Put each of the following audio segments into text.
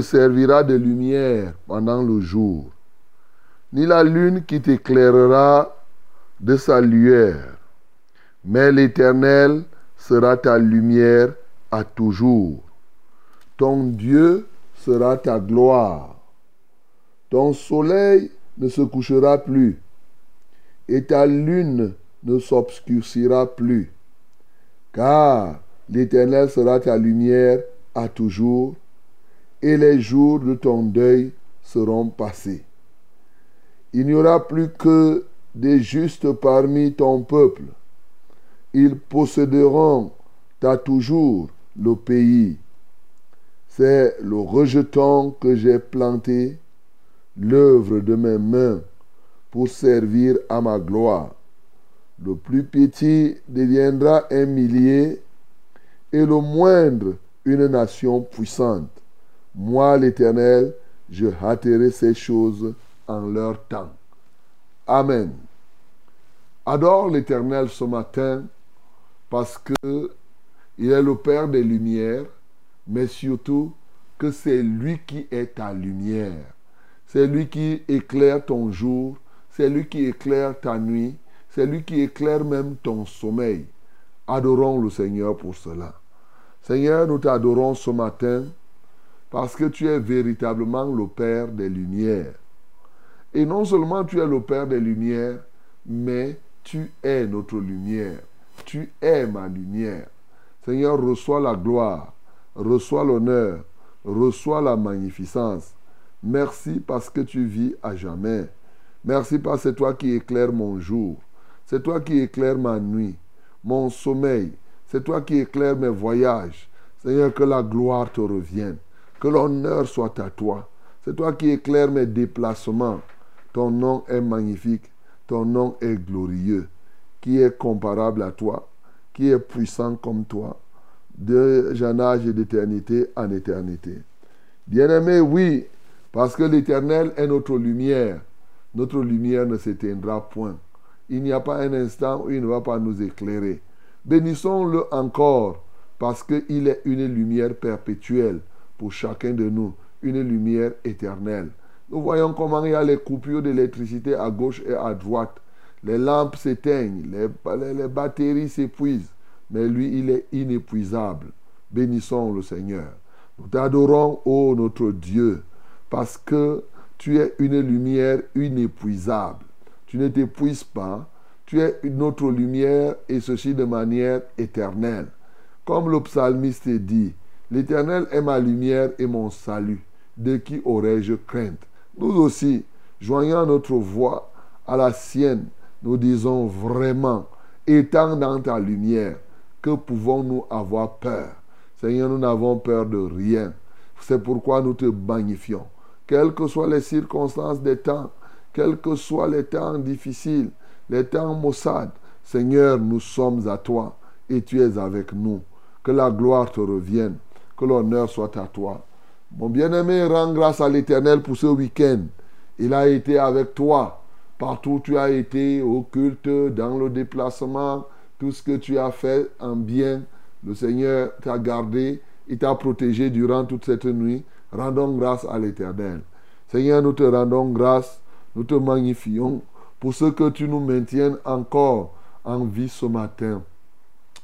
Servira de lumière pendant le jour, ni la lune qui t'éclairera de sa lueur, mais l'Éternel sera ta lumière à toujours. Ton Dieu sera ta gloire. Ton soleil ne se couchera plus, et ta lune ne s'obscurcira plus, car l'Éternel sera ta lumière à toujours, et les jours de ton deuil seront passés. Il n'y aura plus que des justes parmi ton peuple. Ils posséderont à toujours le pays. C'est le rejeton que j'ai planté, l'œuvre de mes mains, pour servir à ma gloire. Le plus petit deviendra un millier et le moindre une nation puissante. Moi, l'Éternel, je hâterai ces choses en leur temps. Amen. Adore l'Éternel ce matin parce que il est le Père des lumières, mais surtout que c'est lui qui est ta lumière. C'est lui qui éclaire ton jour, c'est lui qui éclaire ta nuit, c'est lui qui éclaire même ton sommeil. Adorons le Seigneur pour cela. Seigneur, nous t'adorons ce matin parce que tu es véritablement le Père des Lumières. Et non seulement tu es le Père des Lumières, mais tu es notre lumière. Tu es ma lumière. Seigneur, reçois la gloire, reçois l'honneur, reçois la magnificence. Merci parce que tu vis à jamais. Merci parce que c'est toi qui éclaires mon jour. C'est toi qui éclaires ma nuit, mon sommeil. C'est toi qui éclaires mes voyages. Seigneur, que la gloire te revienne. Que l'honneur soit à toi. C'est toi qui éclaires mes déplacements. Ton nom est magnifique. Ton nom est glorieux. Qui est comparable à toi Qui est puissant comme toi De et d'éternité en éternité. Bien-aimé, oui, parce que l'Éternel est notre lumière. Notre lumière ne s'éteindra point. Il n'y a pas un instant où il ne va pas nous éclairer. Bénissons-le encore parce qu'il est une lumière perpétuelle pour chacun de nous, une lumière éternelle. Nous voyons comment il y a les coupures d'électricité à gauche et à droite. Les lampes s'éteignent, les, les batteries s'épuisent, mais lui, il est inépuisable. Bénissons le Seigneur. Nous t'adorons, ô notre Dieu, parce que tu es une lumière inépuisable. Tu ne t'épuises pas, Tu es notre lumière et ceci de manière éternelle. Comme le psalmiste dit, l'Éternel est ma lumière et mon salut. De qui aurais-je crainte? Nous aussi, joignant notre voix à la sienne, nous disons vraiment, étant dans ta lumière, que pouvons-nous avoir peur? Seigneur, nous n'avons peur de rien. C'est pourquoi nous te magnifions. Quelles que soient les circonstances des temps, quels que soient les temps difficiles, les temps maussades, Seigneur, nous sommes à toi et tu es avec nous. Que la gloire te revienne, que l'honneur soit à toi. Mon bien-aimé, rends grâce à l'Éternel pour ce week-end. Il a été avec toi. Partout où tu as été, au culte, dans le déplacement, tout ce que tu as fait en bien, le Seigneur t'a gardé, il t'a protégé durant toute cette nuit. Rendons grâce à l'Éternel. Seigneur, nous te rendons grâce, nous te magnifions pour ce que tu nous maintiennes encore en vie ce matin.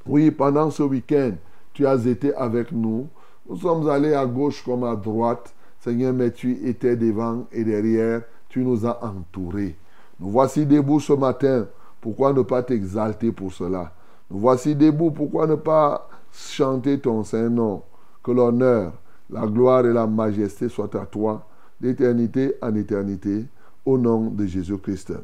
Oui, pendant ce week-end, tu as été avec nous. Nous sommes allés à gauche comme à droite. Seigneur, mais tu étais devant et derrière. Tu nous as entourés. Nous voici debout ce matin. Pourquoi ne pas t'exalter pour cela? Nous voici debout. Pourquoi ne pas chanter ton Saint-Nom Que l'honneur, la gloire et la majesté soient à toi, d'éternité en éternité, au nom de Jésus-Christ.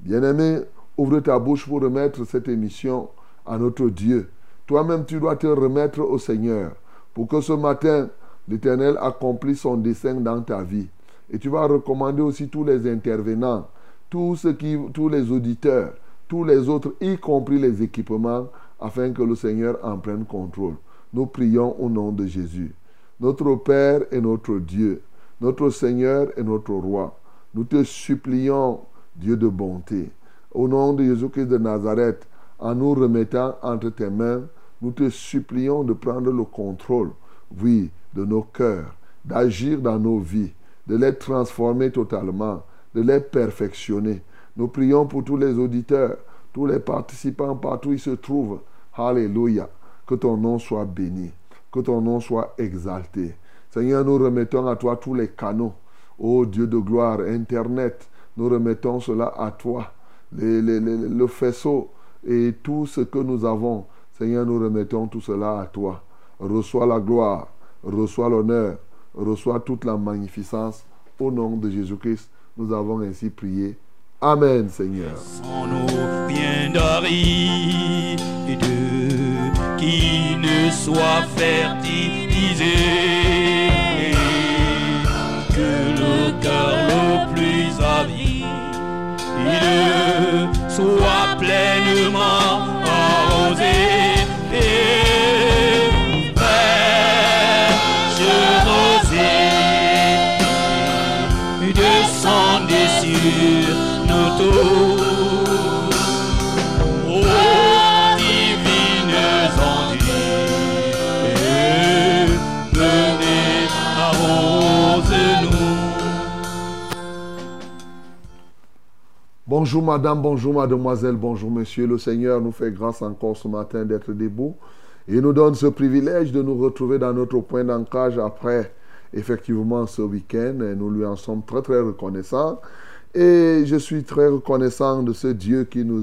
Bien-aimé, ouvre ta bouche pour remettre cette émission à notre Dieu. Toi-même, tu dois te remettre au Seigneur pour que ce matin, l'Éternel accomplisse son dessein dans ta vie. Et tu vas recommander aussi tous les intervenants, tous, les auditeurs, tous les autres, y compris les équipements, afin que le Seigneur en prenne contrôle. Nous prions au nom de Jésus. Notre Père et notre Dieu, notre Seigneur et notre Roi, nous te supplions, Dieu de bonté, au nom de Jésus-Christ de Nazareth, en nous remettant entre tes mains, nous te supplions de prendre le contrôle, oui, de nos cœurs, d'agir dans nos vies, de les transformer totalement, de les perfectionner. Nous prions pour tous les auditeurs, tous les participants partout où ils se trouvent. Alléluia. Que ton nom soit béni, que ton nom soit exalté. Seigneur, nous remettons à toi tous les canaux. Ô Dieu de gloire, Internet, nous remettons cela à toi. le faisceau et tout ce que nous avons. Seigneur, nous remettons tout cela à toi. Reçois la gloire, reçois l'honneur, reçois toute la magnificence. Au nom de Jésus-Christ, nous avons ainsi prié. Amen, Seigneur. Ne soit fertilisé, que le cœur le plus avide soit pleinement Bonjour madame, bonjour mademoiselle, bonjour monsieur. Le Seigneur nous fait grâce encore ce matin d'être debout et nous donne ce privilège de nous retrouver dans notre point d'ancrage après effectivement ce week-end. Nous lui en sommes très très reconnaissants. Et je suis très reconnaissant de ce Dieu qui nous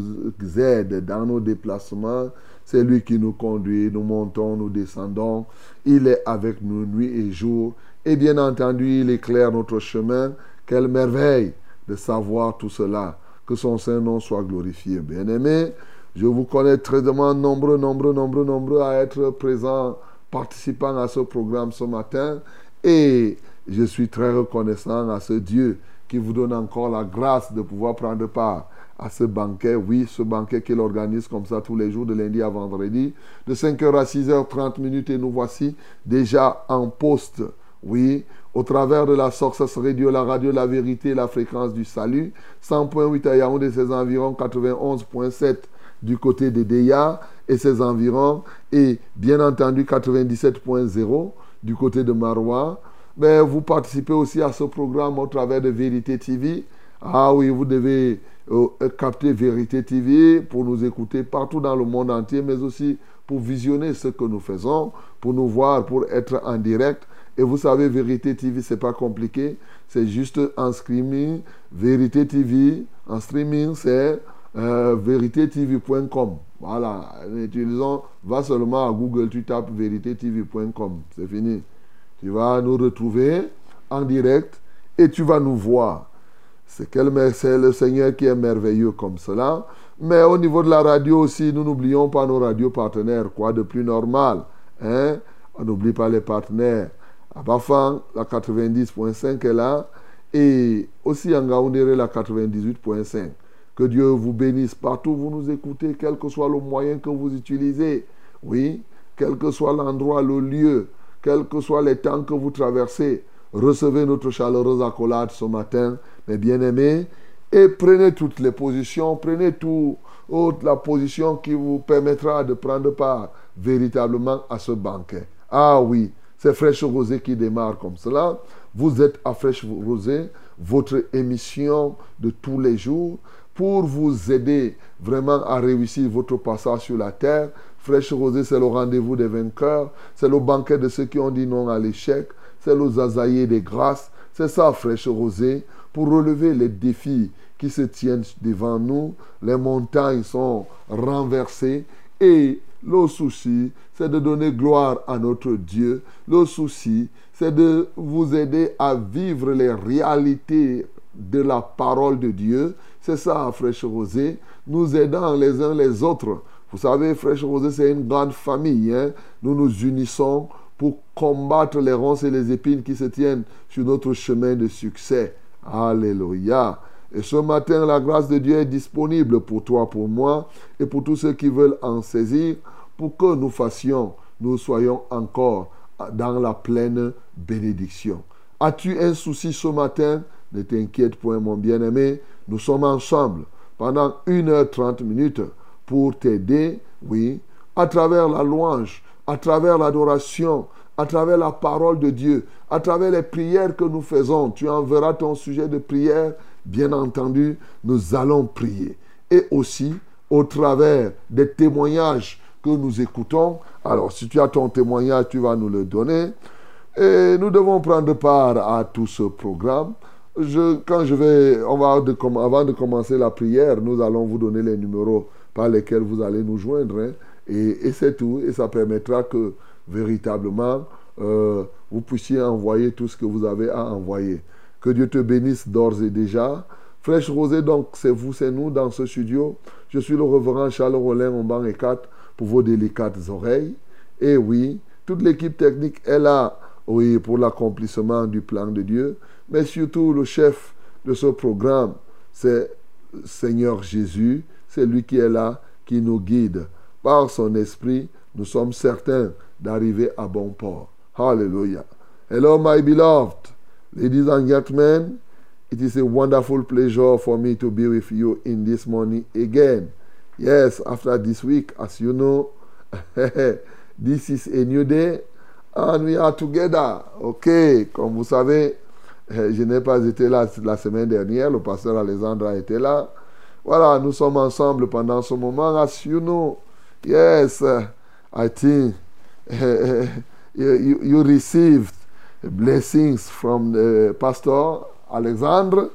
aide dans nos déplacements. C'est lui qui nous conduit. Nous montons, nous descendons. Il est avec nous nuit et jour. Et bien entendu, il éclaire notre chemin. Quelle merveille de savoir tout cela. Que son Saint-Nom soit glorifié. Bien-aimé, je vous connais très nombreux, nombreux, nombreux, nombreux à être présents, participants à ce programme ce matin. Et je suis très reconnaissant à ce Dieu qui vous donne encore la grâce de pouvoir prendre part à ce banquet. Oui, ce banquet qu'il organise comme ça tous les jours, de lundi à vendredi, de 5h à 6h30 minutes. Et nous voici déjà en poste. Oui, au travers de la Source Radio, la radio La Vérité, la fréquence du salut, 100.8 à Yaoundé, ses environs, 91.7 du côté des Deya et ses environs, et bien entendu 97.0 du côté de Marois. Mais vous participez aussi à ce programme au travers de Vérité TV. Ah oui, vous devez euh, capter Vérité TV pour nous écouter partout dans le monde entier, mais aussi pour visionner ce que nous faisons, pour nous voir, pour être en direct. Et vous savez, Vérité TV, c'est pas compliqué. C'est juste en streaming. Vérité TV, en streaming, c'est euh, véritétv.com. Voilà, utilisons, va seulement à Google, tu tapes véritétv.com. C'est fini. Tu vas nous retrouver en direct et tu vas nous voir. C'est le Seigneur qui est merveilleux comme cela. Mais au niveau de la radio aussi, nous n'oublions pas nos radios partenaires. Quoi de plus normal hein? On n'oublie pas les partenaires. À la 90.5 est là. Et aussi en Gaoundéré, la 98.5. Que Dieu vous bénisse partout où vous nous écoutez, quel que soit le moyen que vous utilisez. Oui, quel que soit l'endroit, le lieu, quels que soient les temps que vous traversez. Recevez notre chaleureuse accolade ce matin, mes bien-aimés, et prenez toutes les positions, prenez toute la position qui vous permettra de prendre part véritablement à ce banquet. Ah oui, c'est Fraîche Rosée qui démarre comme cela. Vous êtes à Fraîche Rosée, votre émission de tous les jours, pour vous aider vraiment à réussir votre passage sur la terre. Fraîche Rosée, c'est le rendez-vous des vainqueurs, c'est le banquet de ceux qui ont dit non à l'échec, c'est le zazaïe des grâces. C'est ça, Fraîche Rosée, pour relever les défis qui se tiennent devant nous. Les montagnes sont renversées et le souci, c'est de donner gloire à notre Dieu. Le souci, c'est de vous aider à vivre les réalités de la parole de Dieu. C'est ça, Fraîche Rosée, nous aidant les uns les autres. Vous savez, Fraîche Rosée, c'est une grande famille. Hein. Nous nous unissons pour combattre les ronces et les épines qui se tiennent sur notre chemin de succès. Alléluia. Et ce matin, la grâce de Dieu est disponible pour toi, pour moi et pour tous ceux qui veulent en saisir pour que nous fassions, nous soyons encore dans la pleine bénédiction. As-tu un souci ce matin? Ne t'inquiète point, mon bien-aimé. Nous sommes ensemble pendant 1h30 minutes pour t'aider, oui, à travers la louange, à travers l'adoration, à travers la parole de Dieu, à travers les prières que nous faisons. Tu enverras ton sujet de prière, bien entendu, nous allons prier. Et aussi au travers des témoignages que nous écoutons. Alors, si tu as ton témoignage, tu vas nous le donner. Et nous devons prendre part à tout ce programme. Quand je vais, on va avant de commencer la prière, nous allons vous donner les numéros par lesquels vous allez nous joindre. Hein. Et, c'est tout. Et ça permettra que véritablement, euh, vous puissiez envoyer tout ce que vous avez à envoyer. Que Dieu te bénisse d'ores et déjà. Fraîche Rosée, donc, c'est vous, c'est nous dans ce studio. Je suis le reverend Charles Rollin, en banc et 4 pour vos délicates oreilles. Et oui, toute l'équipe technique est là, oui, pour l'accomplissement du plan de Dieu. Mais surtout, le chef de ce programme, c'est Seigneur Jésus. C'est lui qui est là, qui nous guide. Par son esprit, nous sommes certains d'arriver à bon port. Hallelujah. Hello, my beloved. Ladies and gentlemen, it is a wonderful pleasure for me to be with you in this morning again. Yes, after this week, as you know, this is a new day and we are together. Ok, comme vous savez, eh, je n'ai pas été là la semaine dernière, le pasteur Alexandre a été là. Voilà, nous sommes ensemble pendant ce moment. As you know, yes, I think you received blessings from the pastor Alexandre.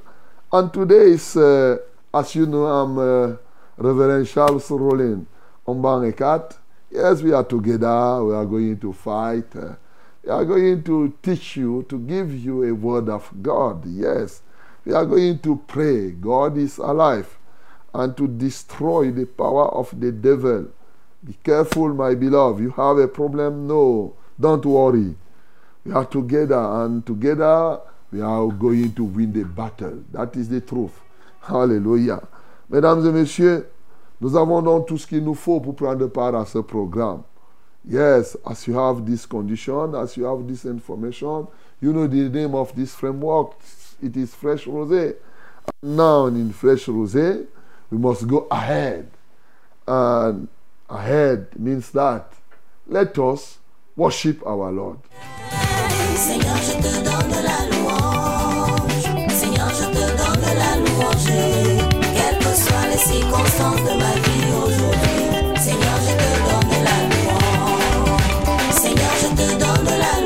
And today is, uh, as you know, I'm. Uh, Reverend Charles Rollin, Ombang. Yes, we are together. We are going to fight. Uh, we are going to teach you, to give you a word of God. Yes. We are going to pray. God is alive. And to destroy the power of the devil. Be careful, my beloved. You have a problem? No. Don't worry. We are together, and together we are going to win the battle. That is the truth. Hallelujah. Mesdames et messieurs, nous avons donc tout ce qu'il nous faut pour prendre part à ce programme. Yes, as you have this condition, as you have this information, you know the name of this framework. It is Fresh Rosé. Now in Fresh Rosé, we must go ahead. And ahead means that let us worship our Lord.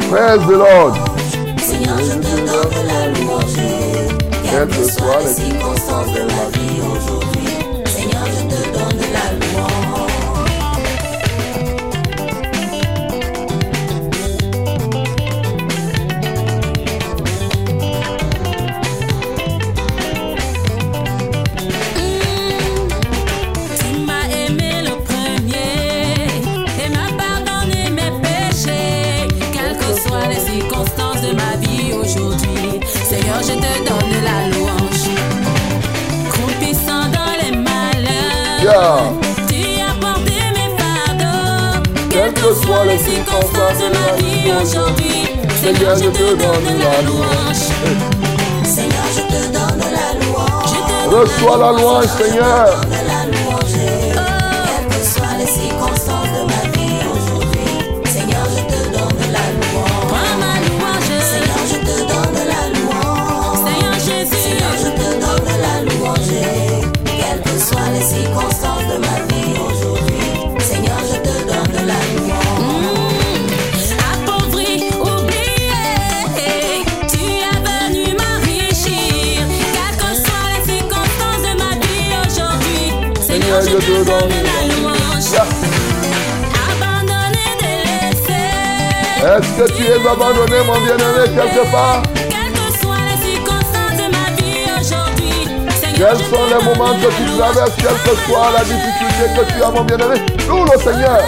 Praise the Lord. Seigneur, je te donne la louange. Quelles que soient les circonstances de ma vie aujourd'hui. Tu as porté mes fardeaux. Quelles que soient les circonstances de ma vie aujourd'hui, Seigneur, je te donne la louange. Seigneur, je te donne la louange. Reçois la louange, Seigneur. Est-ce que tu es abandonné, mon bien-aimé, quelque part? Quelles que soient les circonstances de ma vie aujourd'hui? Quels sont les moments que tu traverses, quelle que soit la difficulté que tu as, mon bien-aimé? Loue le Seigneur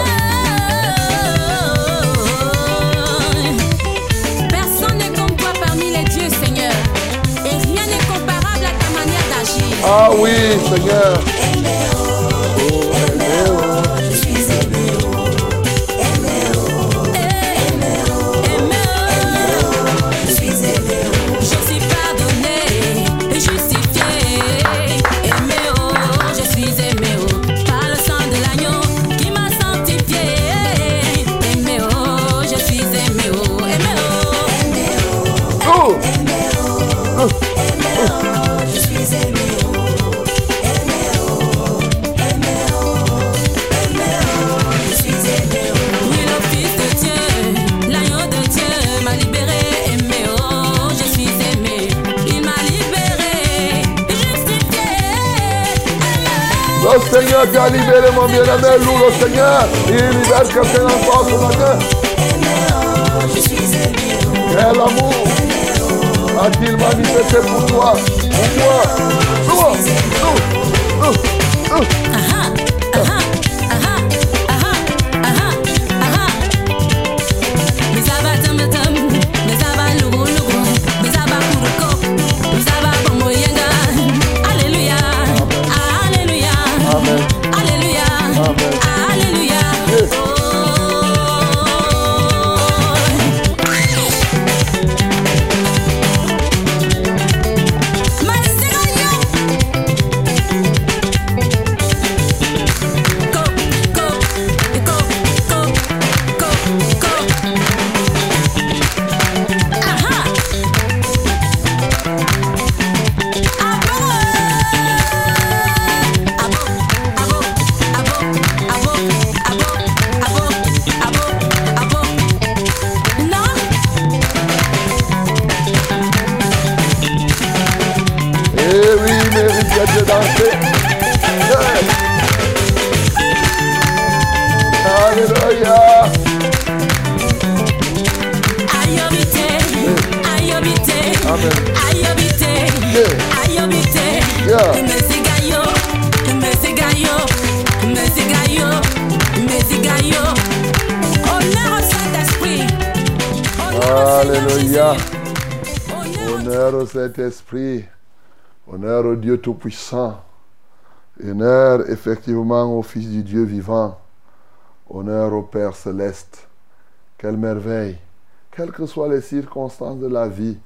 Personne n'est comme toi parmi les dieux, Seigneur. Et rien n'est comparable à ta manière d'agir. Ah oui, Seigneur viene del lulo, Señor, y libércate de la cosa, Señor. El amour, a qui il manifesté pour toi, pour tua, tua, tua, tua. Dieu Tout-Puissant. Honneur effectivement au Fils du Dieu vivant. Honneur au Père Céleste. Quelle merveille. Quelles que soient les circonstances de la vie,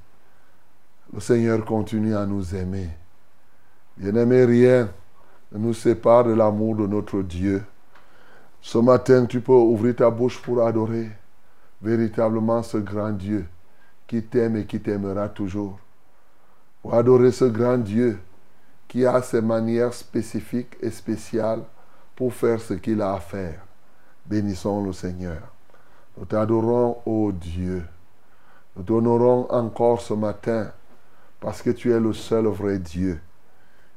le Seigneur continue à nous aimer. Bien-aimé, rien ne nous sépare de l'amour de notre Dieu. Ce matin, tu peux ouvrir ta bouche pour adorer véritablement ce grand Dieu qui t'aime et qui t'aimera toujours. Pour adorer ce grand Dieu qui a ses manières spécifiques et spéciales pour faire ce qu'il a à faire. Bénissons le Seigneur. Nous t'adorons, ô Dieu. Nous t'honorons encore ce matin parce que tu es le seul vrai Dieu.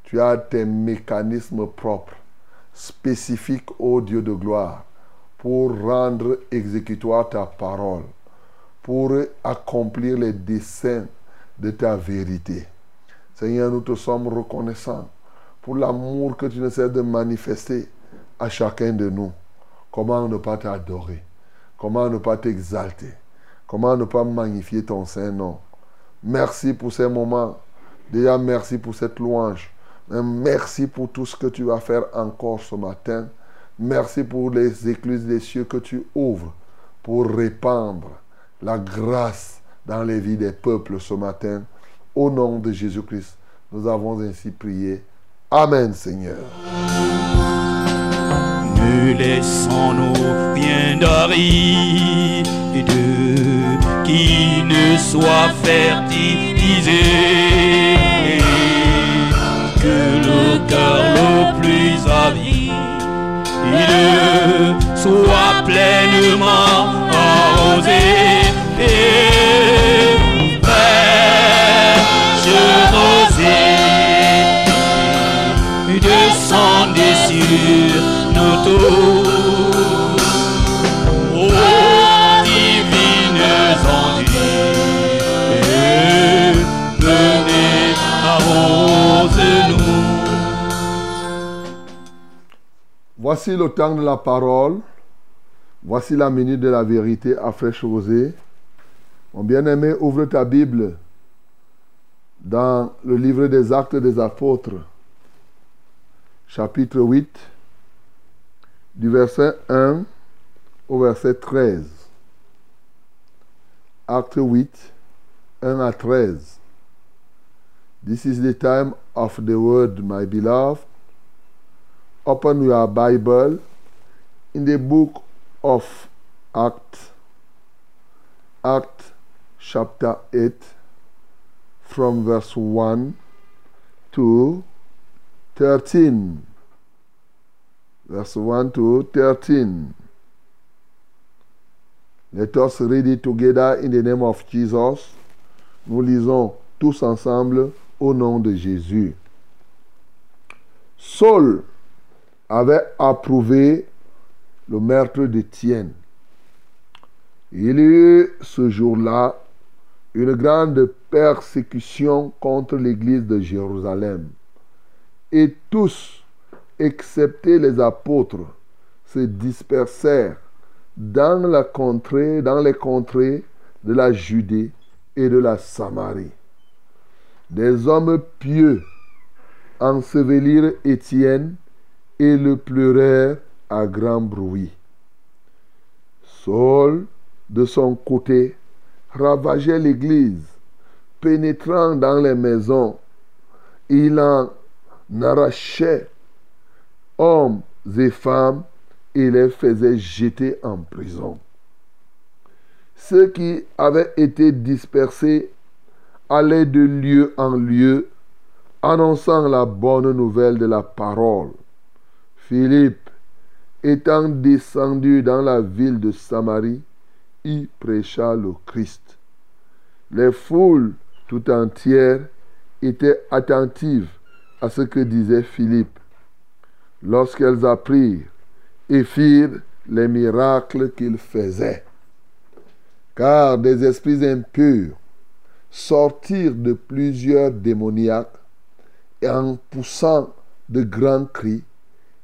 Tu as tes mécanismes propres, spécifiques, ô Dieu de gloire, pour rendre exécutoire ta parole, pour accomplir les desseins de ta vérité. Seigneur, nous te sommes reconnaissants pour l'amour que tu ne cesses de manifester à chacun de nous. Comment ne pas t'adorer? Comment ne pas t'exalter? Comment ne pas magnifier ton Saint-Nom Merci pour ces moments. Déjà, merci pour cette louange. Merci pour tout ce que tu vas faire encore ce matin. Merci pour les écluses des cieux que tu ouvres pour répandre la grâce dans les vies des peuples ce matin. Au nom de Jésus-Christ, nous avons ainsi prié. Amen, Seigneur. Ne laissons-nous rien d'aride qui ne soit fertilisé. Que le cœur le plus avide soit pleinement arrosé. Voici le temps de la parole. Voici la minute de la vérité à fraîche. Mon bien-aimé, ouvre ta Bible dans le livre des Actes des Apôtres, chapitre 8, du verset 1 au verset 13. Acte 8, 1 à 13. This is the time of the word, my beloved. Open your Bible in the book of Acts, Act chapter 8, from verse 1 to 13. Verse 1 to 13. Let us read it together in the name of Jesus. Nous lisons tous ensemble au nom de Jésus. Saul avait approuvé le meurtre d'Étienne. Il y eut ce jour-là une grande persécution contre l'église de Jérusalem. Et tous, excepté les apôtres, se dispersèrent dans la contrée, dans les contrées de la Judée et de la Samarie. Des hommes pieux ensevelirent Étienne et le pleurèrent à grand bruit. Saul, de son côté, ravageait l'église, pénétrant dans les maisons. Il en arrachait hommes et femmes et les faisait jeter en prison. Ceux qui avaient été dispersés allaient de lieu en lieu, annonçant la bonne nouvelle de la parole. Philippe, étant descendu dans la ville de Samarie, y prêcha le Christ. Les foules tout entières étaient attentives à ce que disait Philippe. Lorsqu'elles apprirent et firent les miracles qu'il faisait. Car des esprits impurs sortirent de plusieurs démoniaques en poussant de grands cris,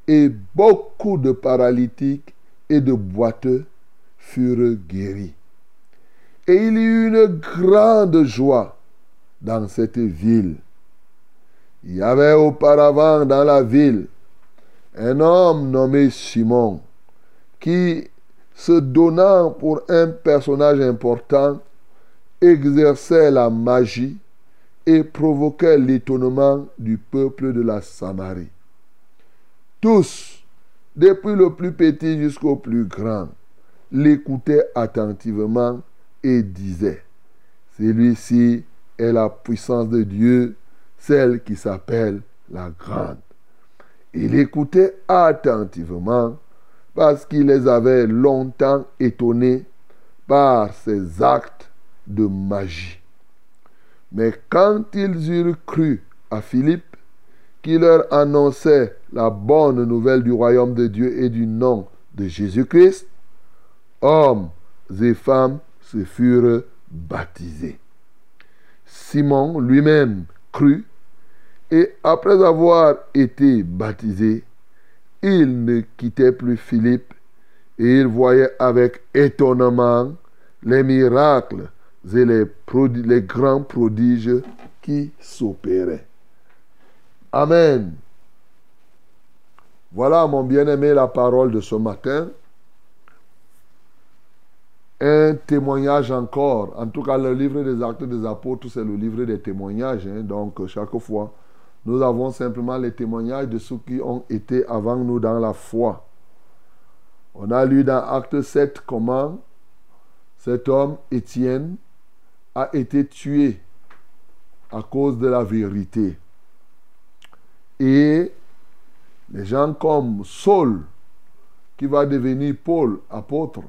et beaucoup de paralytiques et de boiteux furent guéris. Et il y eut une grande joie dans cette ville. Il y avait auparavant dans la ville un homme nommé Simon qui, se donnant pour un personnage important, exerçait la magie et provoquait l'étonnement du peuple de la Samarie. Tous, depuis le plus petit jusqu'au plus grand, l'écoutaient attentivement et disaient, celui-ci est la puissance de Dieu, celle qui s'appelle la grande. Il écoutait attentivement parce qu'il les avait longtemps étonnés par ses actes de magie. Mais quand ils eurent cru à Philippe, qui leur annonçait la bonne nouvelle du royaume de Dieu et du nom de Jésus-Christ, hommes et femmes se furent baptisés. Simon lui-même crut et après avoir été baptisé, il ne quittait plus Philippe et il voyait avec étonnement les miracles et les, grands prodiges qui s'opéraient. Amen. Voilà, mon bien-aimé, la parole de ce matin. Un témoignage encore. En tout cas, le livre des actes des apôtres, c'est le livre des témoignages. hein. Donc, chaque fois, nous avons simplement les témoignages de ceux qui ont été avant nous dans la foi. On a lu dans Acte 7 comment cet homme, Étienne, a été tué à cause de la vérité. Et les gens comme Saul, qui va devenir Paul, apôtre,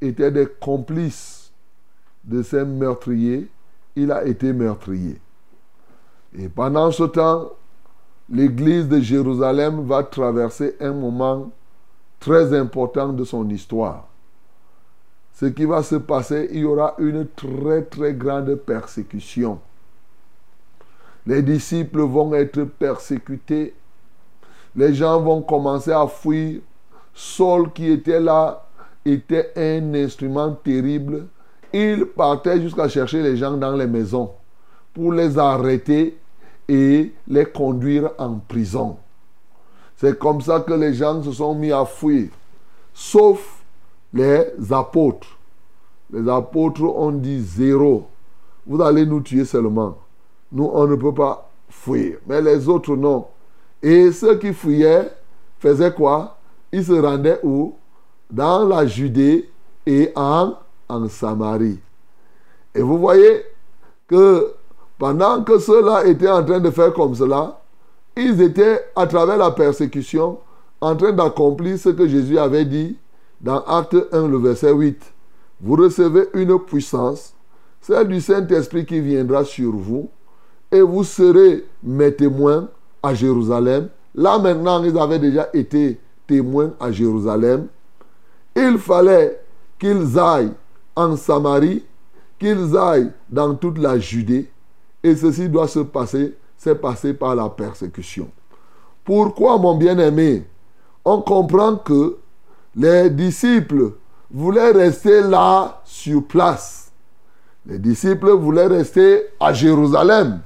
étaient des complices de ces meurtriers. Il a été meurtrier. Et pendant ce temps, l'église de Jérusalem va traverser un moment très important de son histoire. Ce qui va se passer, il y aura une très très grande persécution. Les disciples vont être persécutés. Les gens vont commencer à fuir. Saul qui était là était un instrument terrible. Il partait jusqu'à chercher les gens dans les maisons pour les arrêter et les conduire en prison. C'est comme ça que les gens se sont mis à fuir, sauf les apôtres. Les apôtres ont dit zéro. Vous allez nous tuer seulement. Nous, on ne peut pas fuir. Mais les autres, non. Et ceux qui fuyaient faisaient quoi? Ils se rendaient où? Dans la Judée et en, en Samarie. Et vous voyez que pendant que ceux-là étaient en train de faire comme cela, ils étaient, à travers la persécution, en train d'accomplir ce que Jésus avait dit dans Acte 1, le verset 8. Vous recevez une puissance, celle du Saint-Esprit qui viendra sur vous, et vous serez mes témoins à Jérusalem. Là maintenant, ils avaient déjà été témoins à Jérusalem. Il fallait qu'ils aillent en Samarie, qu'ils aillent dans toute la Judée, et ceci doit se passer, c'est passé par la persécution. Pourquoi, mon bien-aimé? On comprend que les disciples voulaient rester là sur place. Les disciples voulaient rester à Jérusalem.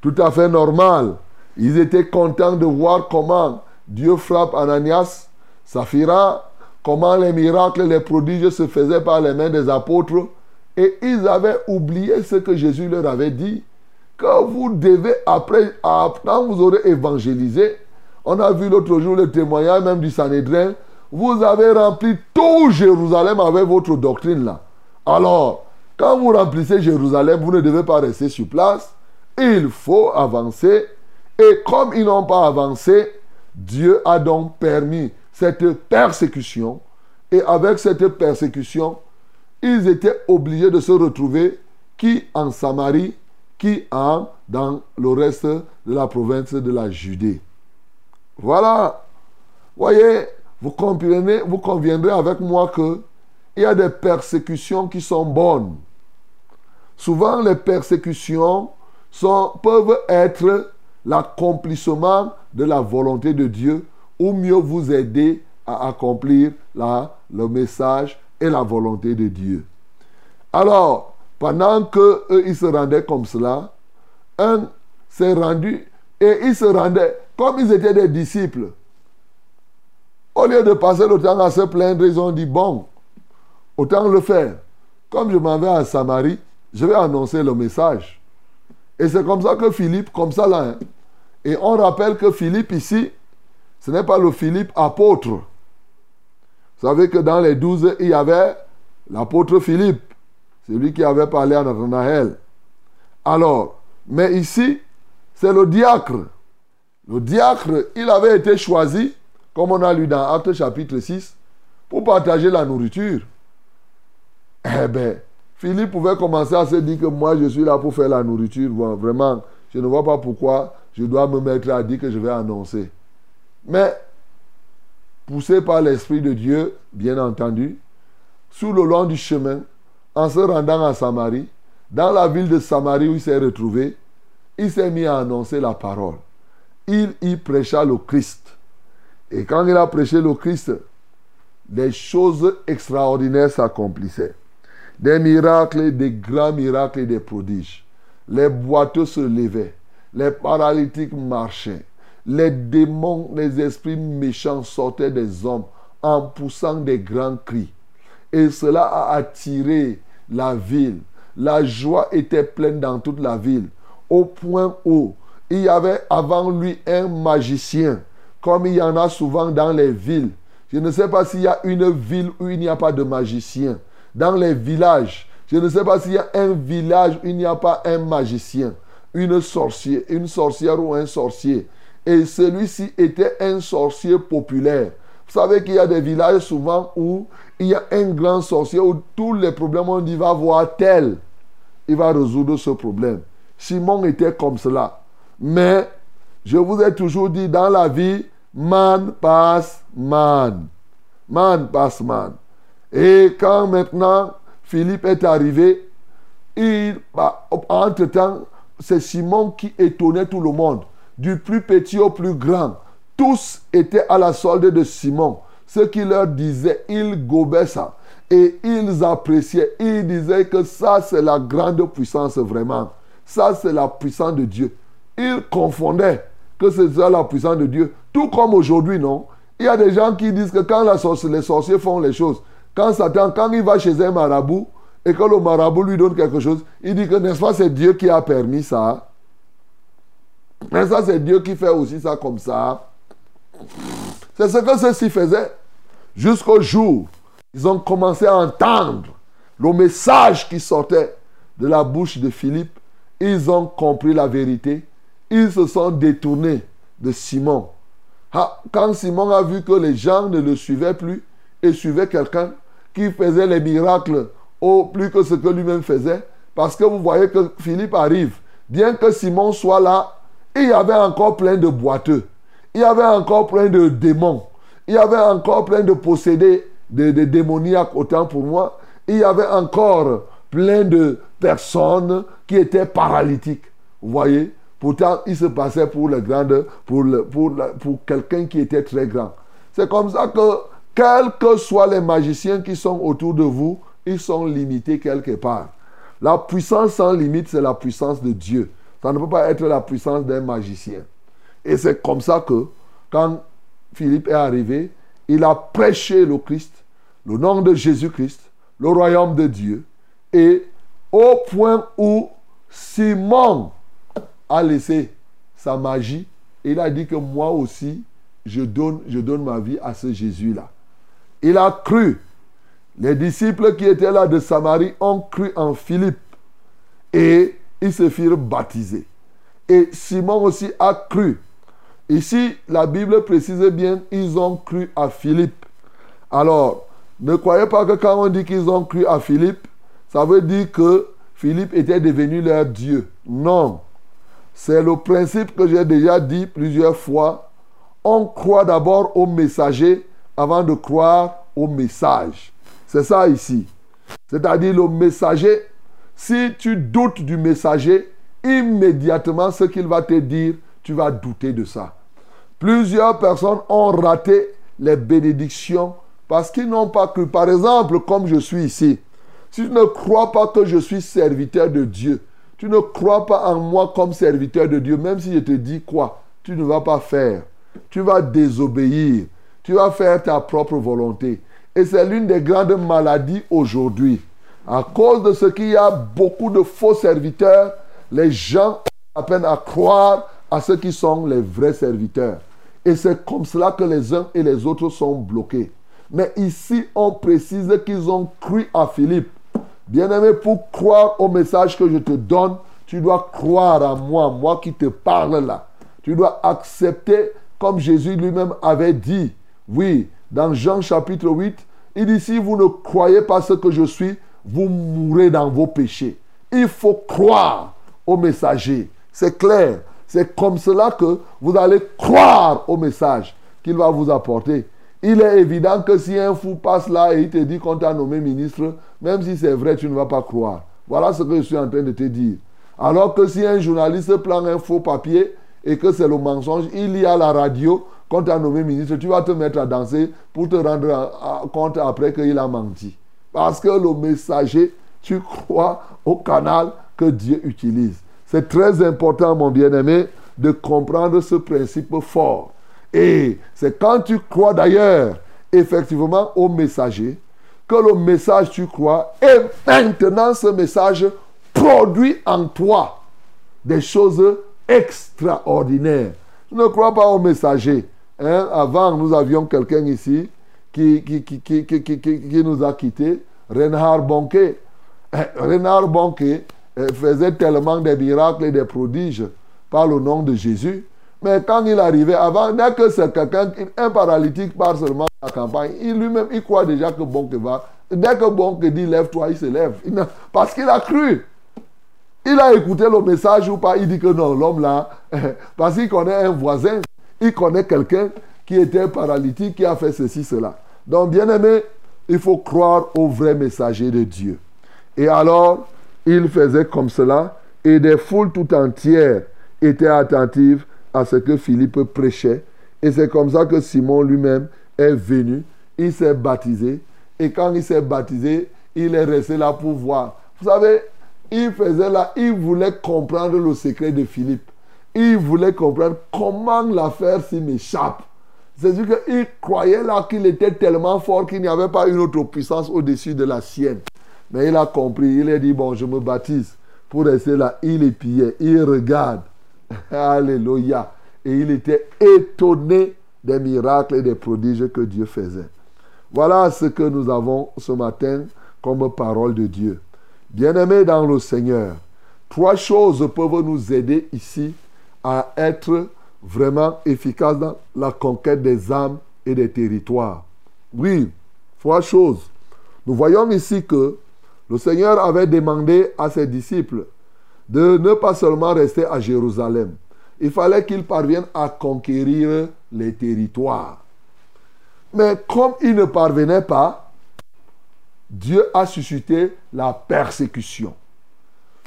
Tout à fait normal. Ils étaient contents de voir comment Dieu frappe Ananias, Saphira, comment les miracles, les prodiges se faisaient par les mains des apôtres. Et ils avaient oublié ce que Jésus leur avait dit que vous devez, après, quand vous aurez évangélisé, on a vu l'autre jour le témoignage même du Sanhédrin, vous avez rempli tout Jérusalem avec votre doctrine là. Alors, quand vous remplissez Jérusalem, vous ne devez pas rester sur place. Il faut avancer. Et comme ils n'ont pas avancé, Dieu a donc permis cette persécution. Et avec cette persécution, ils étaient obligés de se retrouver qui? En Samarie, qui en dans le reste de la province de la Judée. Voilà. Voyez, vous comprenez, vous conviendrez avec moi que il y a des persécutions qui sont bonnes. Souvent, les persécutions sont, peuvent être l'accomplissement de la volonté de Dieu ou mieux vous aider à accomplir la, le message et la volonté de Dieu. Alors, pendant que eux, ils se rendaient comme cela, un s'est rendu et ils se rendaient comme ils étaient des disciples. Au lieu de passer le temps à se plaindre, ils ont dit bon, autant le faire. Comme je m'en vais à Samarie, je vais annoncer le message. Et c'est comme ça que Philippe, comme ça là, hein. et on rappelle que Philippe ici, ce n'est pas le Philippe apôtre. Vous savez que dans les douze, il y avait l'apôtre Philippe, celui qui avait parlé à Nathanaël. Alors, mais ici, c'est le diacre. Le diacre, il avait été choisi, comme on a lu dans Actes chapitre 6, pour partager la nourriture. Eh bien, Philippe pouvait commencer à se dire que moi, je suis là pour faire la nourriture. Vraiment, je ne vois pas pourquoi je dois me mettre à dire que je vais annoncer. Mais, poussé par l'Esprit de Dieu, bien entendu, sous le long du chemin, en se rendant à Samarie, dans la ville de Samarie où il s'est retrouvé, il s'est mis à annoncer la parole. Il y prêcha le Christ. Et quand il a prêché le Christ, des choses extraordinaires s'accomplissaient. Des miracles, des grands miracles et des prodiges. Les boiteux se levaient. les paralytiques marchaient. Les démons, les esprits méchants sortaient des hommes en poussant des grands cris. Et cela a attiré la ville. La joie était pleine dans toute la ville. Au point où il y avait avant lui un magicien, comme il y en a souvent dans les villes. Je ne sais pas s'il y a une ville où il n'y a pas de magicien. Dans les villages, je ne sais pas s'il y a un village où il n'y a pas un magicien, une sorcière, une sorcière ou un sorcier. Et celui-ci était un sorcier populaire. Vous savez qu'il y a des villages souvent où il y a un grand sorcier où tous les problèmes, on dit va voir tel. Il va résoudre ce problème. Simon était comme cela. Mais je vous ai toujours dit, dans la vie, man passe man. Man passe man. Et quand maintenant Philippe est arrivé, il, bah, entre-temps, c'est Simon qui étonnait tout le monde, du plus petit au plus grand. Tous étaient à la solde de Simon. Ce qu'il leur disait, ils gobaient ça. Et ils appréciaient. Ils disaient que ça, c'est la grande puissance vraiment. Ça, c'est la puissance de Dieu. Ils confondaient que c'est ça la puissance de Dieu. Tout comme aujourd'hui, non? Il y a des gens qui disent que quand les sorciers font les choses, quand Satan, quand il va chez un marabout et que le marabout lui donne quelque chose, il dit que n'est-ce pas c'est Dieu qui a permis ça? Mais ça c'est Dieu qui fait aussi ça comme ça? C'est ce que ceux-ci faisaient jusqu'au jour ils ont commencé à entendre le message qui sortait de la bouche de Philippe. Ils ont compris la vérité. Ils se sont détournés de Simon. Ah, quand Simon a vu que les gens ne le suivaient plus et suivaient quelqu'un qui faisait les miracles au plus que ce que lui-même faisait, parce que vous voyez que Philippe arrive, bien que Simon soit là, il y avait encore plein de boiteux, il y avait encore plein de démons, il y avait encore plein de possédés, de, démoniaques, autant pour moi, il y avait encore plein de personnes qui étaient paralytiques. Vous voyez Pourtant, il se passait pour le grand, pour, le, pour, pour quelqu'un qui était très grand. C'est comme ça que, quels que soient les magiciens qui sont autour de vous, ils sont limités quelque part. La puissance sans limite, c'est la puissance de Dieu. Ça ne peut pas être la puissance d'un magicien. Et c'est comme ça que, quand Philippe est arrivé, il a prêché le Christ, le nom de Jésus-Christ, le royaume de Dieu, et au point où Simon a laissé sa magie, il a dit que moi aussi, je donne, ma vie à ce Jésus-là. Il a cru. Les disciples qui étaient là de Samarie ont cru en Philippe et ils se firent baptiser. Et Simon aussi a cru. Ici, la Bible précise bien, ils ont cru à Philippe. Alors, ne croyez pas que quand on dit qu'ils ont cru à Philippe, ça veut dire que Philippe était devenu leur Dieu. Non. C'est le principe que j'ai déjà dit plusieurs fois. On croit d'abord au messager avant de croire au message. C'est ça ici. C'est-à-dire le messager, si tu doutes du messager, immédiatement ce qu'il va te dire, tu vas douter de ça. Plusieurs personnes ont raté les bénédictions parce qu'ils n'ont pas cru. Par exemple, comme je suis ici, si tu ne crois pas que je suis serviteur de Dieu, tu ne crois pas en moi comme serviteur de Dieu, même si je te dis quoi, tu ne vas pas faire. Tu vas désobéir. Tu vas faire ta propre volonté. Et c'est l'une des grandes maladies aujourd'hui. À cause de ce qu'il y a beaucoup de faux serviteurs, les gens ont à peine à croire à ceux qui sont les vrais serviteurs. Et c'est comme cela que les uns et les autres sont bloqués. Mais ici, on précise qu'ils ont cru à Philippe. Bien-aimé, pour croire au message que je te donne, tu dois croire à moi, moi qui te parle là. Tu dois accepter, comme Jésus lui-même avait dit, oui, dans Jean chapitre 8, il dit, si vous ne croyez pas ce que je suis, vous mourrez dans vos péchés. Il faut croire au messager. C'est clair. C'est comme cela que vous allez croire au message qu'il va vous apporter. Il est évident que si un fou passe là et il te dit qu'on t'a nommé ministre, même si c'est vrai, tu ne vas pas croire. Voilà ce que je suis en train de te dire. Alors que si un journaliste prend un faux papier et que c'est le mensonge, il y a la radio qu'on t'a nommé ministre, tu vas te mettre à danser pour te rendre compte après qu'il a menti. Parce que le messager, tu crois au canal que Dieu utilise. C'est très important, mon bien-aimé, de comprendre ce principe fort. Et c'est quand tu crois d'ailleurs effectivement au messager, que le message tu crois, et maintenant ce message produit en toi des choses extraordinaires. Ne crois pas au messager. Hein, Avant, nous avions quelqu'un ici qui, qui, qui, qui, nous a quittés, Reinhard Bonke. Eh, Reinhard Bonke eh, faisait tellement des miracles et des prodiges par le nom de Jésus. Mais quand il arrivait, avant, dès que c'est quelqu'un, un paralytique part seulement à la campagne, il lui-même, il croit déjà que Bonke va. Dès que Bonke dit lève-toi, il se lève. Parce qu'il a cru. Il a écouté le message ou pas, il dit que non, l'homme là, parce qu'il connaît un voisin, il connaît quelqu'un qui était paralytique, qui a fait ceci, cela. Donc, bien aimé, il faut croire au vrai messager de Dieu. Et alors, il faisait comme cela, et des foules tout entières étaient attentives à ce que Philippe prêchait. Et c'est comme ça que Simon lui-même est venu, il s'est baptisé, et quand il s'est baptisé, il est resté là pour voir. Vous savez, il faisait là, il voulait comprendre le secret de Philippe. Il voulait comprendre comment l'affaire s'y m'échappe. C'est-à-dire qu'il croyait là qu'il était tellement fort qu'il n'y avait pas une autre puissance au-dessus de la sienne. Mais il a compris, il a dit, bon, je me baptise. Pour rester là, il épiait, il regarde. Alléluia. Et il était étonné des miracles et des prodiges que Dieu faisait. Voilà ce que nous avons ce matin comme parole de Dieu. Bien-aimés dans le Seigneur, trois choses peuvent nous aider ici à être vraiment efficaces dans la conquête des âmes et des territoires. Oui, trois choses. Nous voyons ici que le Seigneur avait demandé à ses disciples de ne pas seulement rester à Jérusalem. Il fallait qu'ils parviennent à conquérir les territoires. Mais comme ils ne parvenaient pas, Dieu a suscité la persécution.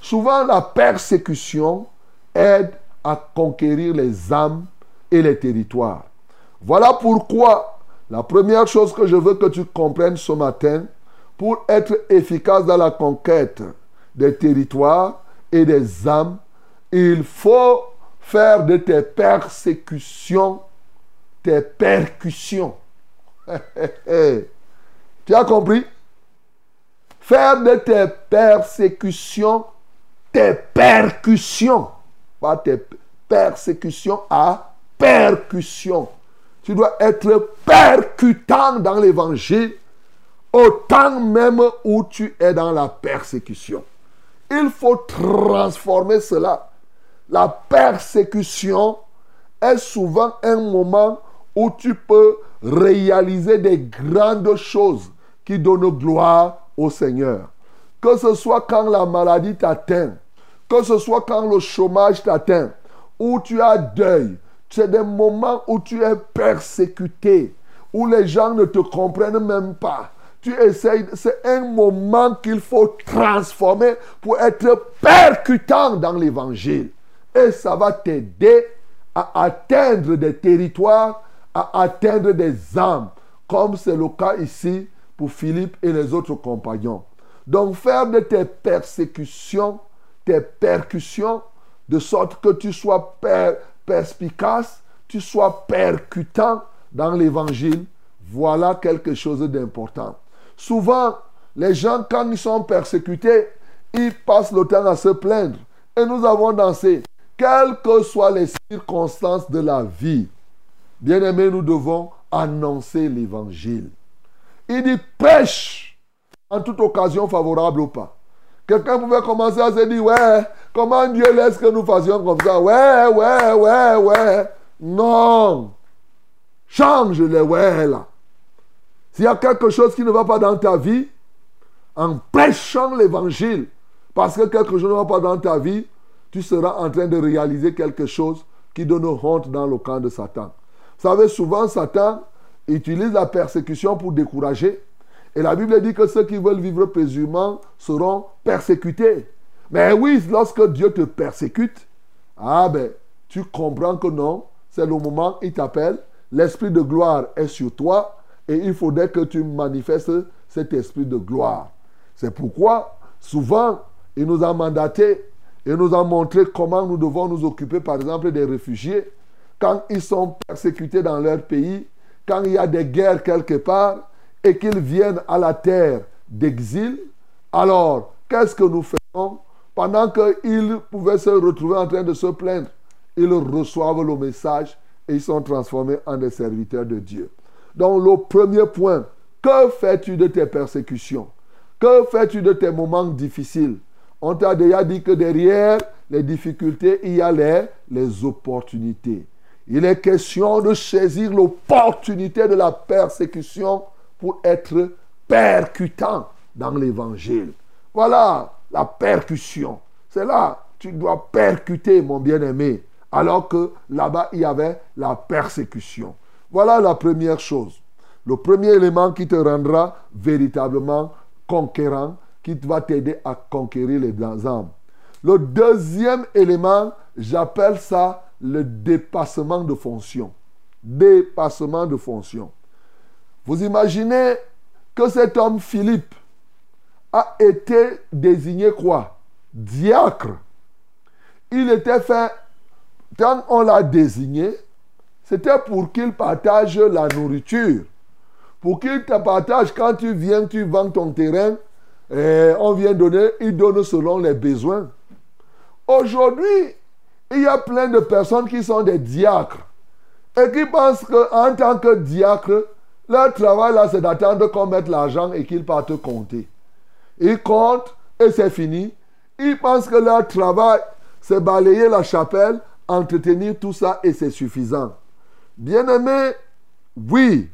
Souvent, la persécution aide à conquérir les âmes et les territoires. Voilà pourquoi la première chose que je veux que tu comprennes ce matin, pour être efficace dans la conquête des territoires et des âmes, il faut faire de tes persécutions tes percussions. tu as compris? Faire de tes persécutions tes percussions. Pas tes persécutions à percussion. Tu dois être percutant dans l'évangile autant même où tu es dans la persécution. Il faut transformer cela. La persécution est souvent un moment où tu peux réaliser des grandes choses qui donnent gloire au Seigneur. Que ce soit quand la maladie t'atteint, que ce soit quand le chômage t'atteint, où tu as deuil, c'est des moments où tu es persécuté, où les gens ne te comprennent même pas. Tu essayes, c'est un moment qu'il faut transformer pour être percutant dans l'évangile. Et ça va t'aider à atteindre des territoires, à atteindre des âmes, comme c'est le cas ici pour Philippe et les autres compagnons. Donc faire de tes persécutions, tes percussions, de sorte que tu sois per- perspicace, tu sois percutant dans l'évangile, voilà quelque chose d'important. Souvent, les gens, quand ils sont persécutés, ils passent le temps à se plaindre. Et nous avons dansé, quelles que soient les circonstances de la vie, bien aimés, nous devons annoncer l'évangile. Il dit prêche en toute occasion favorable ou pas. Quelqu'un pouvait commencer à se dire, ouais, comment Dieu laisse que nous fassions comme ça? Ouais, ouais, ouais, ouais. Non. Change les ouais là. S'il y a quelque chose qui ne va pas dans ta vie, en prêchant l'évangile, parce que quelque chose ne va pas dans ta vie, tu seras en train de réaliser quelque chose qui donne honte dans le camp de Satan. Vous savez, souvent, Satan utilise la persécution pour décourager. Et la Bible dit que ceux qui veulent vivre paisiblement seront persécutés. Mais oui, lorsque Dieu te persécute, ah ben, tu comprends que non, c'est le moment, il t'appelle, l'esprit de gloire est sur toi, et il faudrait que tu manifestes cet esprit de gloire. C'est pourquoi, souvent, il nous a mandaté, et nous a montré comment nous devons nous occuper, par exemple, des réfugiés. Quand ils sont persécutés dans leur pays, quand il y a des guerres quelque part, et qu'ils viennent à la terre d'exil, alors qu'est-ce que nous faisons? Pendant qu'ils pouvaient se retrouver en train de se plaindre, ils reçoivent le message et ils sont transformés en des serviteurs de Dieu. Donc le premier point, que fais-tu de tes persécutions? Que fais-tu de tes moments difficiles? On t'a déjà dit que derrière les difficultés, il y a les, opportunités. Il est question de saisir l'opportunité de la persécution pour être percutant dans l'évangile. Voilà la percussion. C'est là, tu dois percuter, mon bien-aimé. Alors que là-bas, il y avait la persécution. Voilà la première chose. Le premier élément qui te rendra véritablement conquérant, qui va t'aider à conquérir les âmes. Le deuxième élément, j'appelle ça le dépassement de fonction. Dépassement de fonction. Vous imaginez que cet homme Philippe a été désigné quoi? Diacre. Il était fait, quand on l'a désigné, c'était pour qu'il partage la nourriture. Pour qu'il te partage quand tu viens, tu vends ton terrain, et on vient donner, il donne selon les besoins. Aujourd'hui, il y a plein de personnes qui sont des diacres et qui pensent qu'en tant que diacre, leur travail là, c'est d'attendre qu'on mette l'argent et qu'ils partent compter. Ils comptent et c'est fini. Ils pensent que leur travail, c'est balayer la chapelle, entretenir tout ça et c'est suffisant. Bien aimé, oui,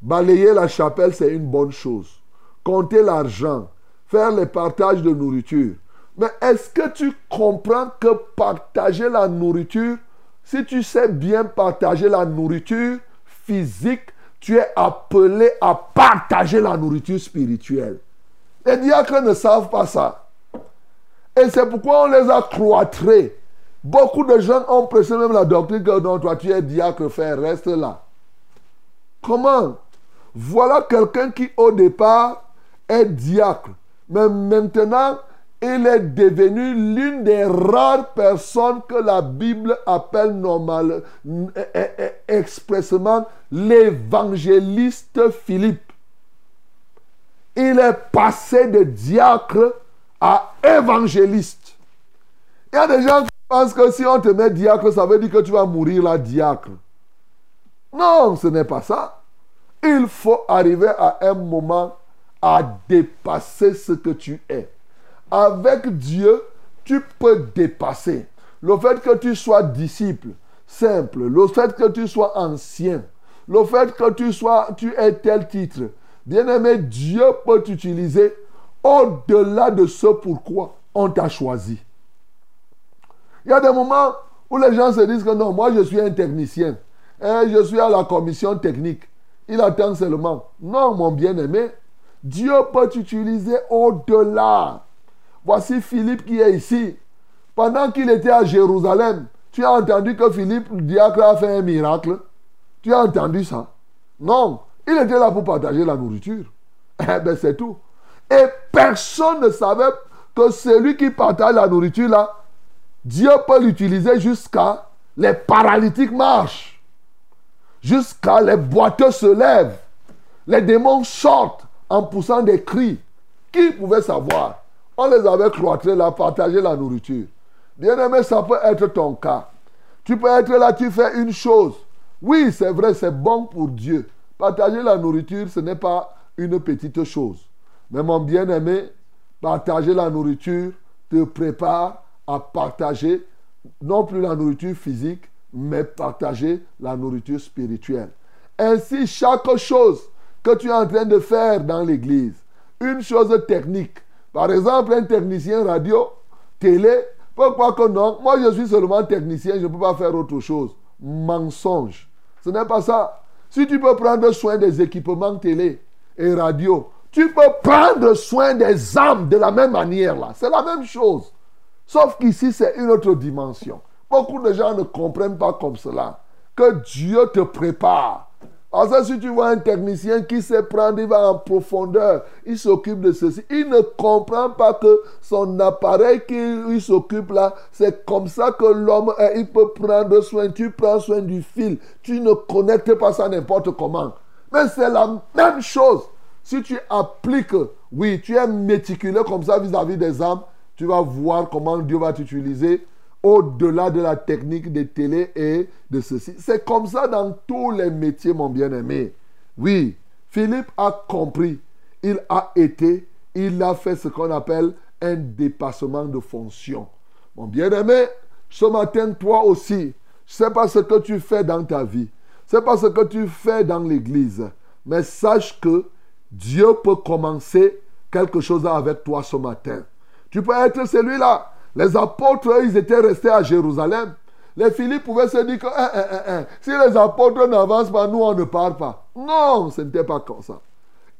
balayer la chapelle, c'est une bonne chose. Compter l'argent, faire les partages de nourriture. Mais est-ce que tu comprends que partager la nourriture, si tu sais bien partager la nourriture physique, tu es appelé à partager la nourriture spirituelle. Les diacres ne savent pas ça. Et c'est pourquoi on les a cloîtrés. Beaucoup de gens ont pressé même la doctrine que non, toi tu es diacre, frère, reste là. Comment? Voilà quelqu'un qui au départ est diacre. Mais maintenant, il est devenu l'une des rares personnes que la Bible appelle normal, eh, eh, eh, expressément l'évangéliste Philippe. Il est passé de diacre à évangéliste. Il y a des gens pensent que si on te met diacre, ça veut dire que tu vas mourir là, diacre. Non, ce n'est pas ça. Il faut arriver à un moment à dépasser ce que tu es. Avec Dieu, tu peux dépasser. Le fait que tu sois disciple, simple, le fait que tu sois ancien, le fait que tu sois, tu aies tel titre, bien-aimé, Dieu peut t'utiliser au-delà de ce pourquoi on t'a choisi. Il y a des moments où les gens se disent que non, moi je suis un technicien. Et je suis à la commission technique. Il attend seulement. Non, mon bien-aimé, Dieu peut t'utiliser au-delà. Voici Philippe qui est ici. Pendant qu'il était à Jérusalem, tu as entendu que Philippe, le diacre, a fait un miracle. Tu as entendu ça? Non. Il était là pour partager la nourriture. Eh bien, c'est tout. Et personne ne savait que celui qui partage la nourriture là, Dieu peut l'utiliser jusqu'à les paralytiques marchent. Jusqu'à les boiteux se lèvent. Les démons sortent en poussant des cris. Qui pouvait savoir? On les avait cloîtrés là, partager la nourriture. Bien aimé, ça peut être ton cas. Tu peux être là, tu fais une chose. Oui, c'est vrai, c'est bon pour Dieu. Partager la nourriture, ce n'est pas une petite chose. Mais mon bien-aimé, partager la nourriture te prépare à partager non plus la nourriture physique, mais partager la nourriture spirituelle. Ainsi, chaque chose que tu es en train de faire dans l'église, une chose technique, par exemple un technicien radio, télé, pourquoi que non Moi je suis seulement technicien, je ne peux pas faire autre chose. Mensonge. Ce n'est pas ça. Si tu peux prendre soin des équipements télé et radio, tu peux prendre soin des âmes de la même manière là. C'est la même chose. Sauf qu'ici, c'est une autre dimension. Beaucoup de gens ne comprennent pas comme cela. Que Dieu te prépare Parce que si tu vois un technicien qui sait prendre, il va en profondeur, il s'occupe de ceci. Il ne comprend pas que son appareil qu'il s'occupe là, c'est comme ça que l'homme, il peut prendre soin. Tu prends soin du fil. Tu ne connectes pas ça n'importe comment. Mais c'est la même chose. Si tu appliques, oui, tu es méticuleux comme ça vis-à-vis des âmes, tu vas voir comment Dieu va t'utiliser au-delà de la technique des télé et de ceci. C'est comme ça dans tous les métiers, mon bien-aimé. Oui, Philippe a compris. Il a été, il a fait ce qu'on appelle un dépassement de fonction. Mon bien-aimé, ce matin, toi aussi, sais pas ce que tu fais dans ta vie. C'est pas ce que tu fais dans l'église. Mais sache que Dieu peut commencer quelque chose avec toi ce matin. Tu peux être celui-là. Les apôtres, ils étaient restés à Jérusalem. Les Philippe pouvaient se dire que hein, hein, hein, si les apôtres n'avancent pas, nous, on ne part pas. Non, ce n'était pas comme ça.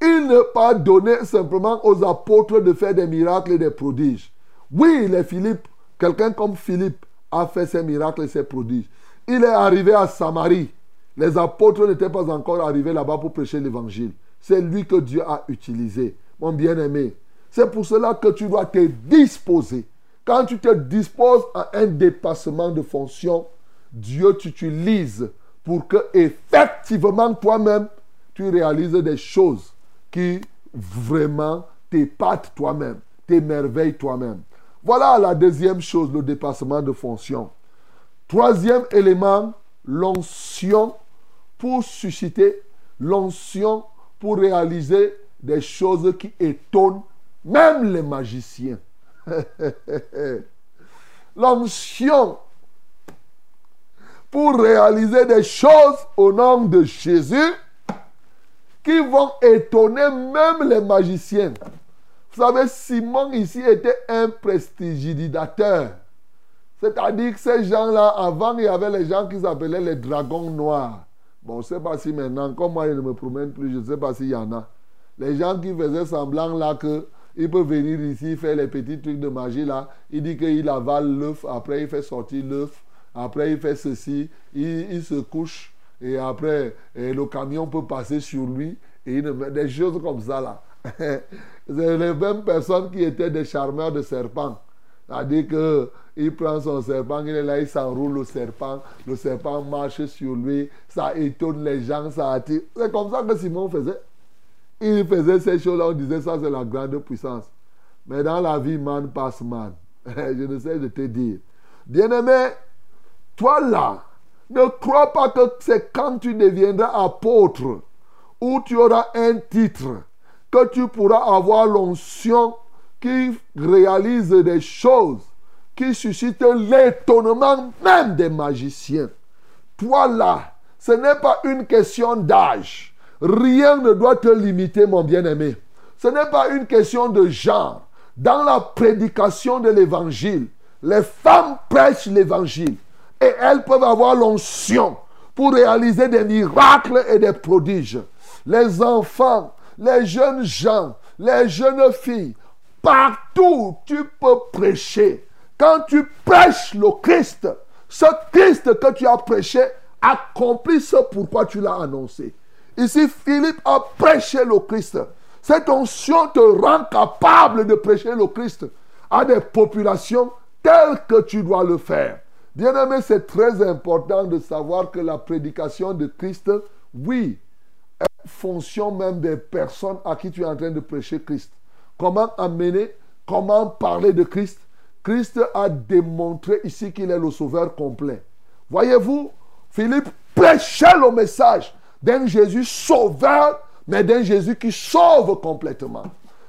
Il ne pas donné simplement aux apôtres de faire des miracles et des prodiges. Oui, les Philippe, quelqu'un comme Philippe a fait ces miracles et ces prodiges. Il est arrivé à Samarie. Les apôtres n'étaient pas encore arrivés là-bas pour prêcher l'évangile. C'est lui que Dieu a utilisé, mon bien-aimé. C'est pour cela que tu dois te disposer. Quand tu te disposes à un dépassement de fonction, Dieu t'utilise pour que effectivement toi-même, tu réalises des choses qui vraiment t'épatent toi-même, t'émerveillent toi-même. Voilà la deuxième chose, le dépassement de fonction. Troisième élément, l'onction pour susciter, l'onction pour réaliser des choses qui étonnent même les magiciens. L'onction pour réaliser des choses au nom de Jésus qui vont étonner même les magiciens. Vous savez, Simon ici était un prestidigitateur. C'est-à-dire que ces gens-là, avant, il y avait les gens qui s'appelaient les dragons noirs. Bon, je ne sais pas si maintenant, comme moi, je ne me promène plus, je ne sais pas s'il y en a. Les gens qui faisaient semblant là que il peut venir ici faire les petits trucs de magie là. Il dit qu'il avale l'œuf, après il fait sortir l'œuf, après il fait ceci, il, se couche et après le camion peut passer sur lui et il des choses comme ça là. C'est les mêmes personnes qui étaient des charmeurs de serpents. C'est-à-dire qu'il prend son serpent, il est là, il s'enroule le serpent, le serpent marche sur lui, ça étonne les gens, ça attire. C'est comme ça que Simon faisait. Il faisait ces choses-là, on disait ça c'est la grande puissance. Mais dans la vie, man passe man. Je ne sais de te dire. Bien-aimé, toi là, ne crois pas que c'est quand tu deviendras apôtre ou tu auras un titre que tu pourras avoir l'onction qui réalise des choses qui suscitent l'étonnement même des magiciens. Toi là, ce n'est pas une question d'âge. Rien ne doit te limiter, mon bien-aimé. Ce n'est pas une question de genre. Dans la prédication de l'évangile, les femmes prêchent l'évangile et elles peuvent avoir l'onction pour réaliser des miracles et des prodiges. Les enfants, les jeunes gens, les jeunes filles, partout tu peux prêcher. Quand tu prêches le Christ, ce Christ que tu as prêché accomplit ce pourquoi tu l'as annoncé. Ici, Philippe a prêché le Christ. Cette onction te rend capable de prêcher le Christ à des populations telles que tu dois le faire. Bien-aimé, c'est très important de savoir que la prédication de Christ, oui, est fonction même des personnes à qui tu es en train de prêcher Christ. Comment amener, comment parler de Christ? Christ a démontré ici qu'il est le sauveur complet. Voyez-vous, Philippe prêchait le message d'un Jésus sauveur, mais d'un Jésus qui sauve complètement.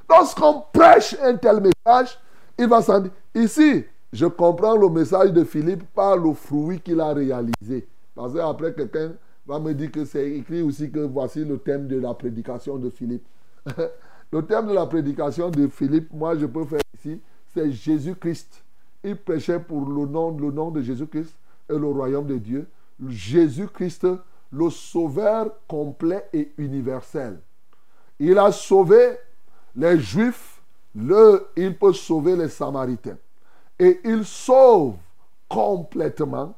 Lorsqu'on prêche un tel message, il va s'en dire, ici, je comprends le message de Philippe par le fruit qu'il a réalisé. Parce qu'après, quelqu'un va me dire que c'est écrit aussi que voici le thème de la prédication de Philippe. le thème de la prédication de Philippe, moi je peux faire ici, c'est Jésus-Christ. Il prêchait pour le nom, le nom de Jésus-Christ et le royaume de Dieu. Jésus-Christ le sauveur complet et universel. Il a sauvé les Juifs, il peut sauver les Samaritains. Et il sauve complètement,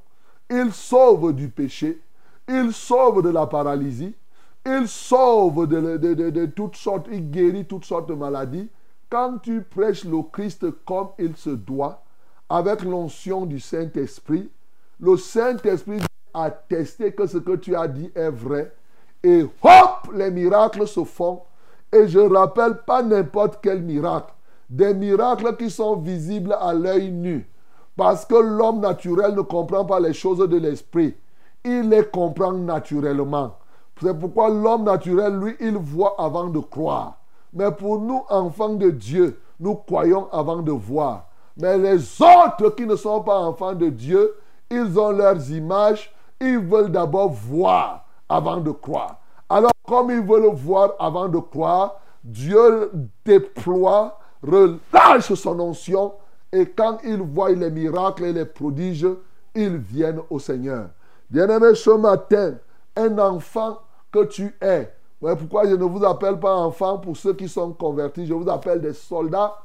il sauve du péché, il sauve de la paralysie, Il sauve de, de- toutes sortes, il guérit toutes sortes de maladies. Quand tu prêches le Christ comme il se doit, avec l'onction du Saint-Esprit, le Saint-Esprit attester que ce que tu as dit est vrai. Et hop, les miracles se font. Et je rappelle pas n'importe quel miracle. Des miracles qui sont visibles à l'œil nu. Parce que l'homme naturel ne comprend pas les choses de l'esprit. Il les comprend naturellement. C'est pourquoi l'homme naturel, lui, il voit avant de croire. Mais pour nous, enfants de Dieu, nous croyons avant de voir. Mais les autres qui ne sont pas enfants de Dieu, ils ont leurs images, ils veulent d'abord voir avant de croire. Alors, comme ils veulent voir avant de croire, Dieu déploie, relâche son onction, et quand ils voient les miracles et les prodiges, ils viennent au Seigneur. Bien-aimé, ce matin, un enfant que tu es, Ouais, pourquoi je ne vous appelle pas enfant pour ceux qui sont convertis, je vous appelle des soldats.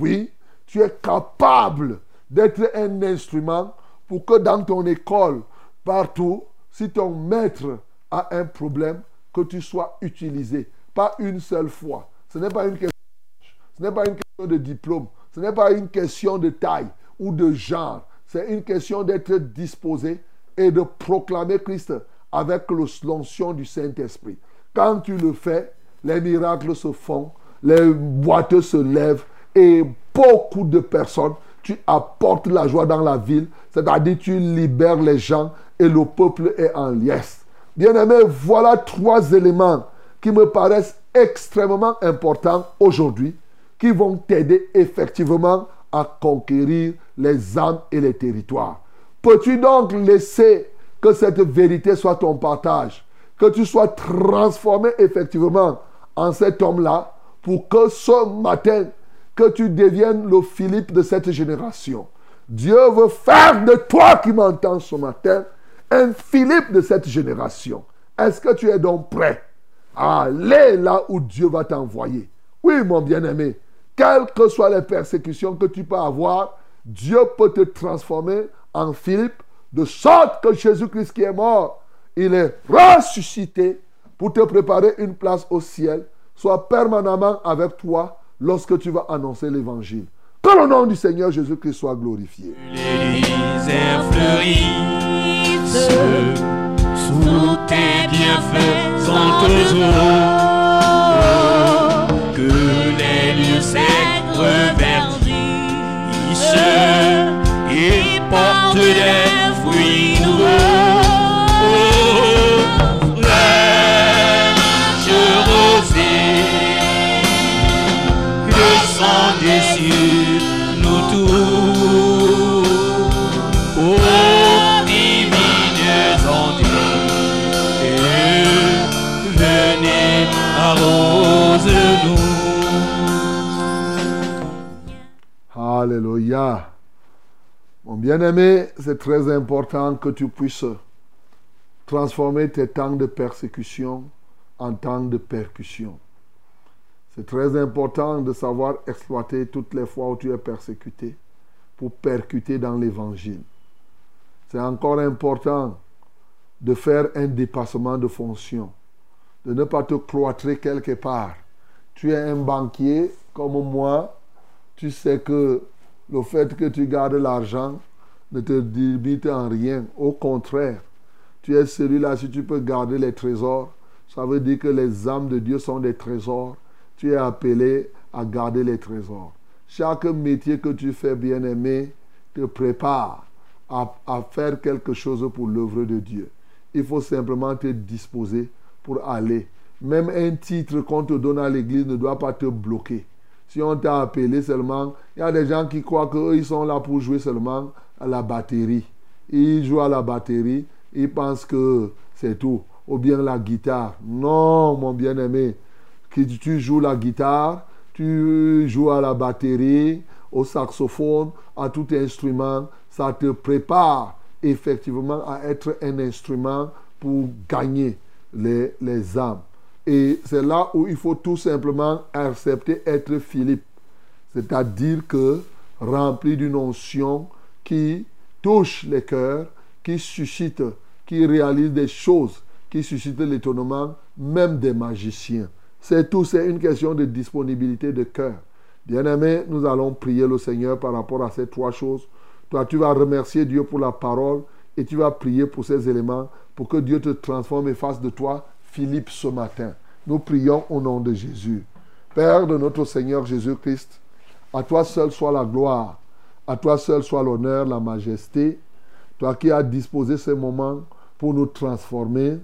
Oui, tu es capable d'être un instrument pour que dans ton école, partout, si ton maître a un problème, que tu sois utilisé. Pas une seule fois. Ce n'est pas une question, de diplôme. Ce n'est pas une question de taille ou de genre. C'est une question d'être disposé et de proclamer Christ avec l'onction du Saint-Esprit. Quand tu le fais, les miracles se font, les boiteux se lèvent et beaucoup de personnes, tu apportes la joie dans la ville, c'est-à-dire tu libères les gens et le peuple est en liesse. Bien-aimé, voilà trois éléments qui me paraissent extrêmement importants aujourd'hui, qui vont t'aider effectivement à conquérir les âmes et les territoires. Peux-tu donc laisser que cette vérité soit ton partage, que tu sois transformé effectivement en cet homme-là, pour que ce matin, que tu deviennes le Philippe de cette génération. Dieu veut faire de toi qui m'entends ce matin un Philippe de cette génération. Est-ce que tu es donc prêt? À aller là où Dieu va t'envoyer Oui, mon bien-aimé, quelles que soient les persécutions que tu peux avoir, Dieu peut te transformer en Philippe de sorte que Jésus-Christ qui est mort, il est ressuscité pour te préparer une place au ciel, soit permanemment avec toi lorsque tu vas annoncer l'évangile. Que le nom du Seigneur Jésus-Christ soit glorifié. Les sous tes bienfaisants eaux. Que les lieux secs reverdissent et portent des fruits descendez sur nous tous. Divines ondes, venez arrose-nous. Alléluia. Mon bien-aimé, c'est très important que tu puisses transformer tes temps de persécution en temps de percussion. C'est très important de savoir exploiter toutes les fois où tu es persécuté pour percuter dans l'évangile. C'est encore important de faire un dépassement de fonction, de ne pas te cloîtrer quelque part. Tu es un banquier comme moi, tu sais que le fait que tu gardes l'argent ne te limite en rien. Au contraire, tu es celui-là, si tu peux garder les trésors, ça veut dire que les âmes de Dieu sont des trésors. Tu es appelé à garder les trésors. Chaque métier que tu fais, bien-aimé, te prépare à, faire quelque chose pour l'œuvre de Dieu. Il faut simplement te disposer pour aller. Même un titre qu'on te donne à l'église ne doit pas te bloquer. Si on t'a appelé seulement, il y a des gens qui croient qu'eux, sont là pour jouer seulement à la batterie. Ils jouent à la batterie, ils pensent que c'est tout. Ou bien la guitare. Non, mon bien-aimé. Que tu joues la guitare, tu joues à la batterie, au saxophone, à tout instrument. Ça te prépare effectivement à être un instrument pour gagner les, les âmes. Et c'est là où il faut tout simplement accepter être Philippe. C'est-à-dire que rempli d'une onction qui touche les cœurs, qui suscite, qui réalise des choses, qui suscite l'étonnement même des magiciens. C'est tout, c'est une question de disponibilité de cœur. Bien-aimé, nous allons prier le Seigneur par rapport à ces trois choses. Toi, tu vas remercier Dieu pour la parole et tu vas prier pour ces éléments pour que Dieu te transforme et fasse de toi Philippe ce matin. Nous prions au nom de Jésus. Père de notre Seigneur Jésus-Christ, à toi seul soit la gloire, à toi seul soit l'honneur, la majesté. Toi qui as disposé ces moments pour nous transformer,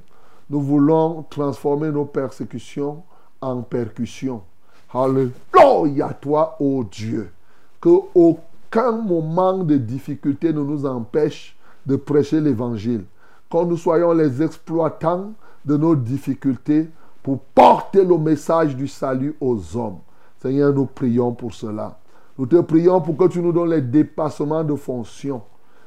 nous voulons transformer nos persécutions en percussions. Alléluia toi, ô Dieu. Que aucun moment de difficulté ne nous empêche de prêcher l'évangile. Quand nous soyons les exploitants de nos difficultés pour porter le message du salut aux hommes. Seigneur, nous prions pour cela. Nous te prions pour que tu nous donnes les dépassements de fonctions.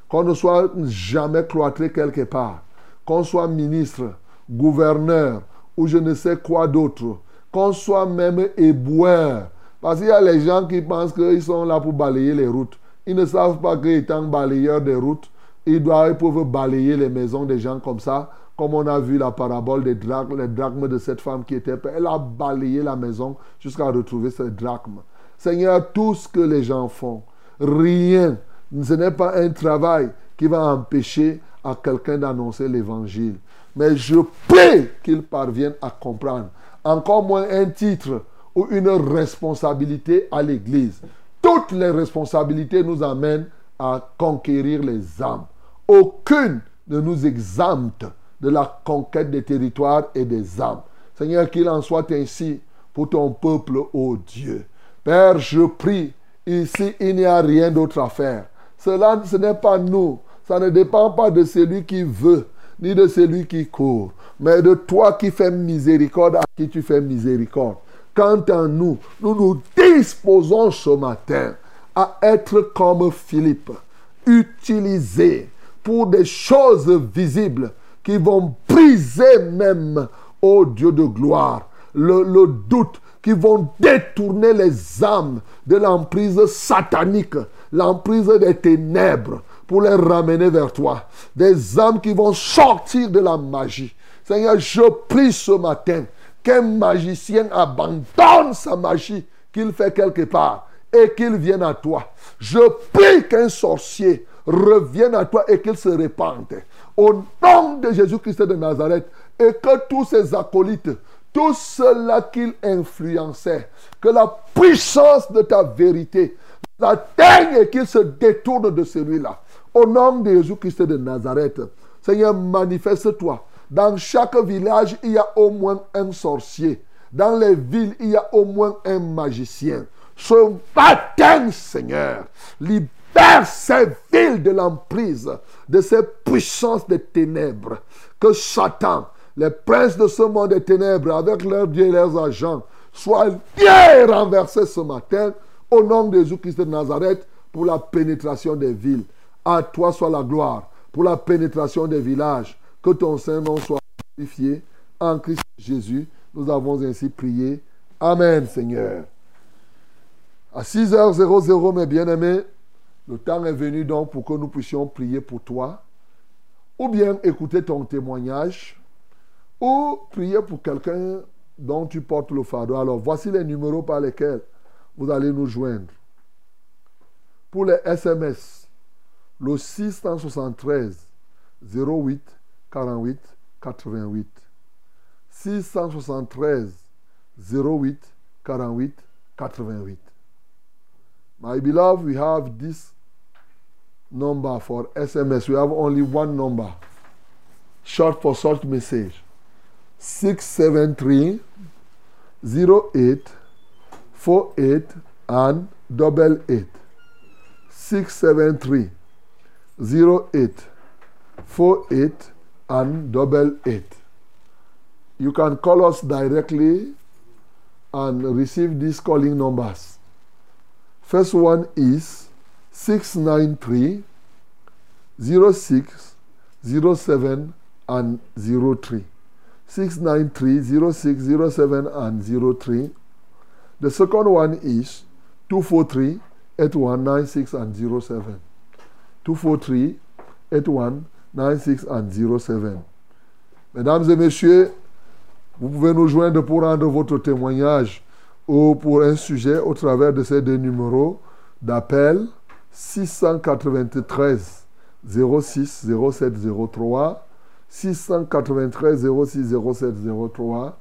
Qu'on ne soit jamais cloîtré quelque part. Qu'on soit ministre, gouverneur ou je ne sais quoi d'autre. Qu'on soit même éboueur. Parce qu'il y a les gens qui pensent qu'ils sont là pour balayer les routes. Ils ne savent pas qu'étant balayeurs des routes, ils, doivent, peuvent balayer les maisons des gens comme ça. Comme on a vu la parabole des drachmes, les drachmes de cette femme qui était... Elle a balayé la maison jusqu'à retrouver ces drachmes. Seigneur, tout ce que les gens font, rien, ce n'est pas un travail qui va empêcher à quelqu'un d'annoncer l'évangile. Mais je prie qu'ils parviennent à comprendre. Encore moins un titre ou une responsabilité à l'Église. Toutes les responsabilités nous amènent à conquérir les âmes. Aucune ne nous exempte de la conquête des territoires et des âmes. Seigneur, qu'il en soit ainsi pour ton peuple, ô Dieu. Père, je prie, ici, il n'y a rien d'autre à faire. Cela, ce n'est pas nous. Ça ne dépend pas de celui qui veut, ni de celui qui court, mais de toi qui fais miséricorde, à qui tu fais miséricorde. Quant à nous, nous nous disposons ce matin à être comme Philippe, utilisés pour des choses visibles qui vont briser même, ô Dieu de gloire, le, le doute, qui vont détourner les âmes de l'emprise satanique, l'emprise des ténèbres, pour les ramener vers toi. Des âmes qui vont sortir de la magie. Seigneur, je prie ce matin qu'un magicien abandonne sa magie qu'il fait quelque part et qu'il vienne à toi. Je prie qu'un sorcier revienne à toi et qu'il se répande. Au nom de Jésus-Christ de Nazareth, et que tous ces acolytes, tout cela qu'il influençait, que la puissance de ta vérité l'atteigne et qu'il se détourne de celui-là. Au nom de Jésus-Christ de Nazareth, Seigneur, manifeste-toi. Dans chaque village, il y a au moins un sorcier. Dans les villes, il y a au moins un magicien. Ce matin, Seigneur, libère ces villes de l'emprise, de ces puissances des ténèbres. Que Satan, les princes de ce monde des ténèbres, avec leurs dieux et leurs agents, soient bien renversés ce matin au nom de Jésus-Christ de Nazareth pour la pénétration des villes. À toi soit la gloire pour la pénétration des villages. Que ton Saint-Nom soit glorifié. En Christ Jésus, nous avons ainsi prié. Amen, Seigneur. À 6h00, mes bien-aimés, le temps est venu donc pour que nous puissions prier pour toi, ou bien écouter ton témoignage, ou prier pour quelqu'un dont tu portes le fardeau. Alors, voici les numéros par lesquels vous allez nous joindre. Pour les SMS, le 673 08 48 88. 673 08 48 88. My beloved, we have this number for SMS. We have only one number. Short for short message. 673 08 48 and double 8. 673 08 48 and double 8. You can call us directly and receive these calling numbers. First one is 693 06 07 and 03. 693 06 07 and 03. The second one is 243 8196 and 07. 243 8196 and 07. Mesdames et messieurs, Vous pouvez nous joindre pour rendre votre témoignage ou pour un sujet au travers de ces deux numéros d'appel 693 06 07 03 693 06 07 03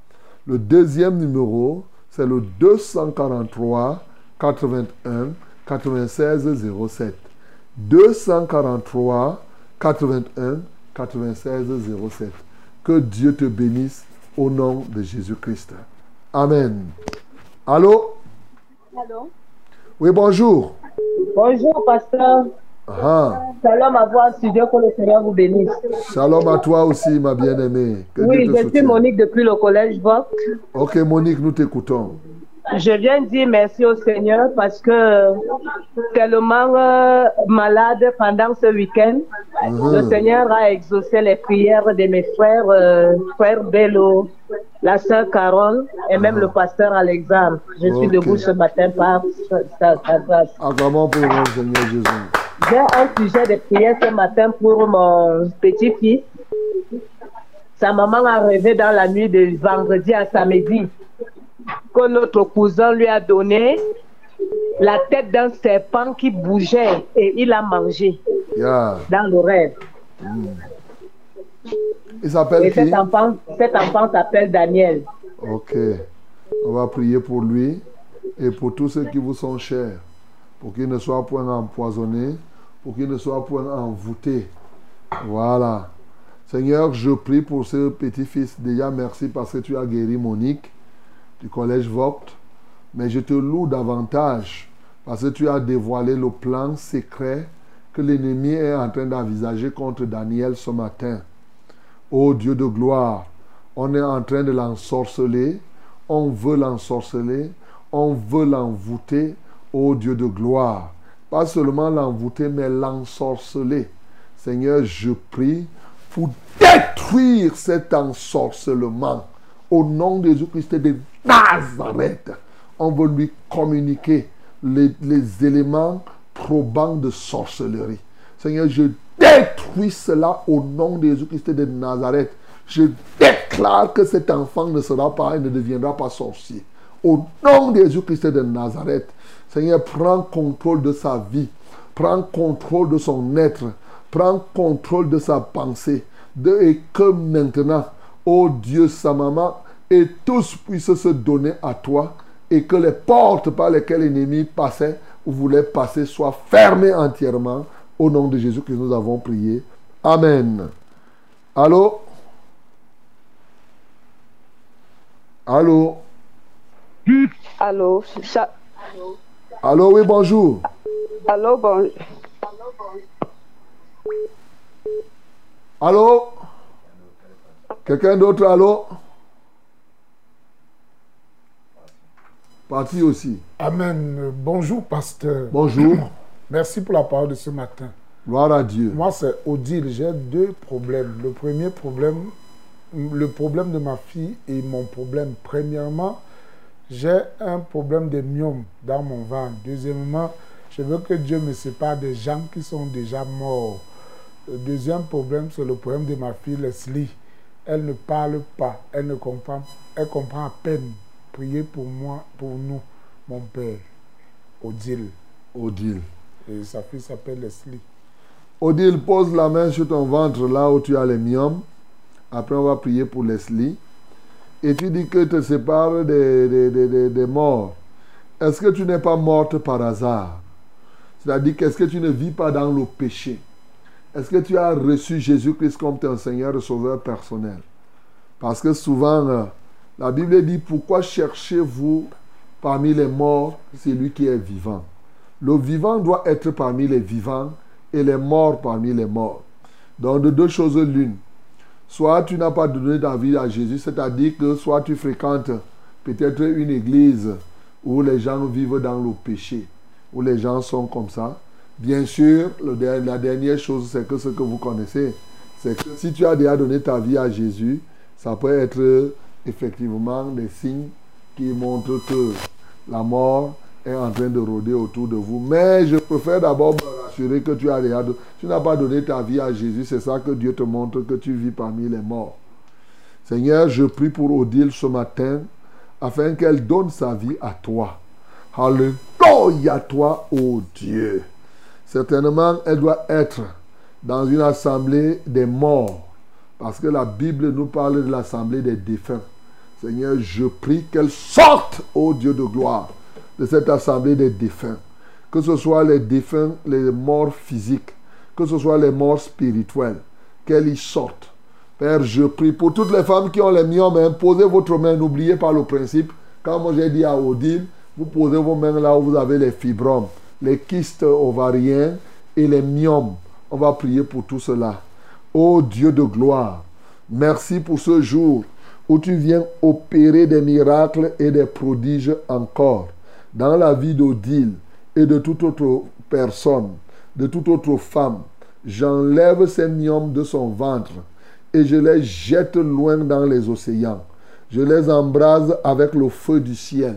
le deuxième numéro c'est le 243 81 96 07 243 81 96 07 que Dieu te bénisse au nom de Jésus-Christ. Amen. Allô? Allô? Oui, bonjour. Bonjour, pasteur. Ah, Shalom à vous, studio, que le Seigneur vous bénisse. shalom à toi aussi, ma bien-aimée. Oui, Dieu te je suis. Monique depuis le collège Vox. Ok, Monique, nous t'écoutons. Je viens dire merci au Seigneur parce que tellement euh, malade pendant ce week-end, Mhm. le Seigneur a exaucé les prières de mes frères, euh, frère Bello, la sœur Carole et même le pasteur Alexandre. Je suis debout ce matin par sa, grâce. Acclamons pour le Seigneur Jésus. J'ai un sujet de prière ce matin pour mon petit-fils. Sa maman a rêvé dans la nuit de vendredi à samedi que notre cousin lui a donné la tête d'un serpent qui bougeait et il a mangé Yeah. dans le rêve. Il Et s'appelle qui? cet enfant, cet enfant s'appelle Daniel. Ok. On va prier pour lui et pour tous ceux qui vous sont chers, pour qu'il ne soit point empoisonné, pour qu'il ne soit point envoûté. Voilà. Seigneur, je prie pour ce petit-fils. Déjà, merci parce que tu as guéri Monique du collège Vogt. Mais je te loue davantage parce que tu as dévoilé le plan secret que l'ennemi est en train d'envisager contre Daniel ce matin. Ô Dieu de gloire, on est en train de l'ensorceler, on veut l'ensorceler, on veut l'envoûter, ô Dieu de gloire. Pas seulement l'envoûter, mais l'ensorceler. Seigneur, je prie pour détruire cet ensorcellement. Au nom de Jésus-Christ de Nazareth, on veut lui communiquer les, éléments probants de sorcellerie. Seigneur, je détruis cela au nom de Jésus-Christ de Nazareth. Je déclare que cet enfant ne sera pas et ne deviendra pas sorcier. Au nom de Jésus-Christ de Nazareth, Seigneur, prends contrôle de sa vie. Prends contrôle de son être. Prends contrôle de sa pensée. Et que maintenant, ô Dieu, sa maman, et tous puissent se donner à toi et que les portes par lesquelles l'ennemi passait ou voulait passer soient fermées entièrement. Au nom de Jésus que nous avons prié. Amen. Allô? Allô? Allô, Cha- Allô, oui, bonjour. allô, bon, Allô? Quelqu'un d'autre, allô? Parti aussi. Amen. Bonjour, pasteur. Bonjour. Merci pour la parole de ce matin. Gloire à Dieu. Moi, c'est Odile. J'ai deux problèmes. Le premier problème, le problème de ma fille et mon problème. Premièrement, j'ai un problème de myome dans mon ventre. Deuxièmement, je veux que Dieu me sépare des gens qui sont déjà morts. Le deuxième problème, c'est le problème de ma fille Leslie. Elle ne parle pas, elle ne comprend, elle comprend à peine. Priez pour moi, pour nous, mon père, Odile. Odile. Et sa fille s'appelle Leslie. Odile, pose la main sur ton ventre là où tu as les myomes. Après, on va prier pour Leslie. Et tu dis que tu te sépares des, des, des- des- morts. Est-ce que tu n'es pas morte par hasard? C'est-à-dire qu'est-ce que tu ne vis pas dans le péché? Est-ce que tu as reçu Jésus-Christ comme ton Seigneur et Sauveur personnel? Parce que souvent, euh, la Bible dit, pourquoi cherchez-vous parmi les morts celui qui est vivant? Le vivant doit être parmi les vivants et les morts parmi les morts. Donc de deux choses l'une. Soit tu n'as pas donné ta vie à Jésus, c'est-à-dire que soit tu fréquentes peut-être une église où les gens vivent dans le péché, où les gens sont comme ça. Bien sûr, la dernière chose, c'est que ce que vous connaissez, c'est que si tu as déjà donné ta vie à Jésus, ça peut être effectivement des signes qui montrent que la mort est en train de rôder autour de vous. Mais je préfère d'abord me rassurer que tu as don- tu n'as pas donné ta vie à Jésus. C'est ça que Dieu te montre que tu vis parmi les morts. Seigneur, je prie pour Odile ce matin afin qu'elle donne sa vie à toi. Alléluia toi, ô Dieu. Certainement, elle doit être dans une assemblée des morts. Parce que la Bible nous parle de l'assemblée des défunts. Seigneur, je prie qu'elle sorte, ô Dieu de gloire, de cette assemblée des défunts. Que ce soit les défunts, les morts physiques, que ce soit les morts spirituelles, qu'elle y sorte. Père, je prie pour toutes les femmes qui ont les myomes, hein, posez votre main, n'oubliez pas le principe. Moi j'ai dit à Odile, vous posez vos mains là où vous avez les fibromes, les kystes ovariens et les myomes. On va prier pour tout cela. Ô Dieu de gloire, merci pour ce jour où tu viens opérer des miracles et des prodiges encore dans la vie d'Odile et de toute autre personne, de toute autre femme. J'enlève ces myomes de son ventre et je les jette loin dans les océans. Je les embrase avec le feu du ciel.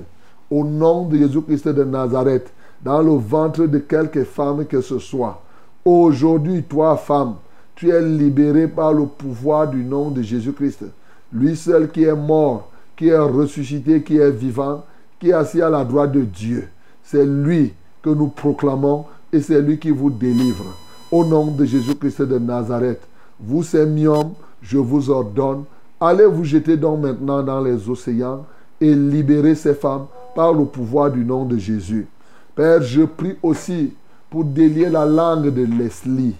Au nom de Jésus-Christ de Nazareth, dans le ventre de quelque femme que ce soit. Aujourd'hui, toi, femme, tu es libérée par le pouvoir du nom de Jésus-Christ. Lui seul qui est mort, qui est ressuscité, qui est vivant, qui est assis à la droite de Dieu. C'est lui que nous proclamons et c'est lui qui vous délivre. Au nom de Jésus-Christ de Nazareth, vous, ces myomes, je vous ordonne, allez vous jeter donc maintenant dans les océans et libérer ces femmes par le pouvoir du nom de Jésus. Père, je prie aussi pour délier la langue de Leslie.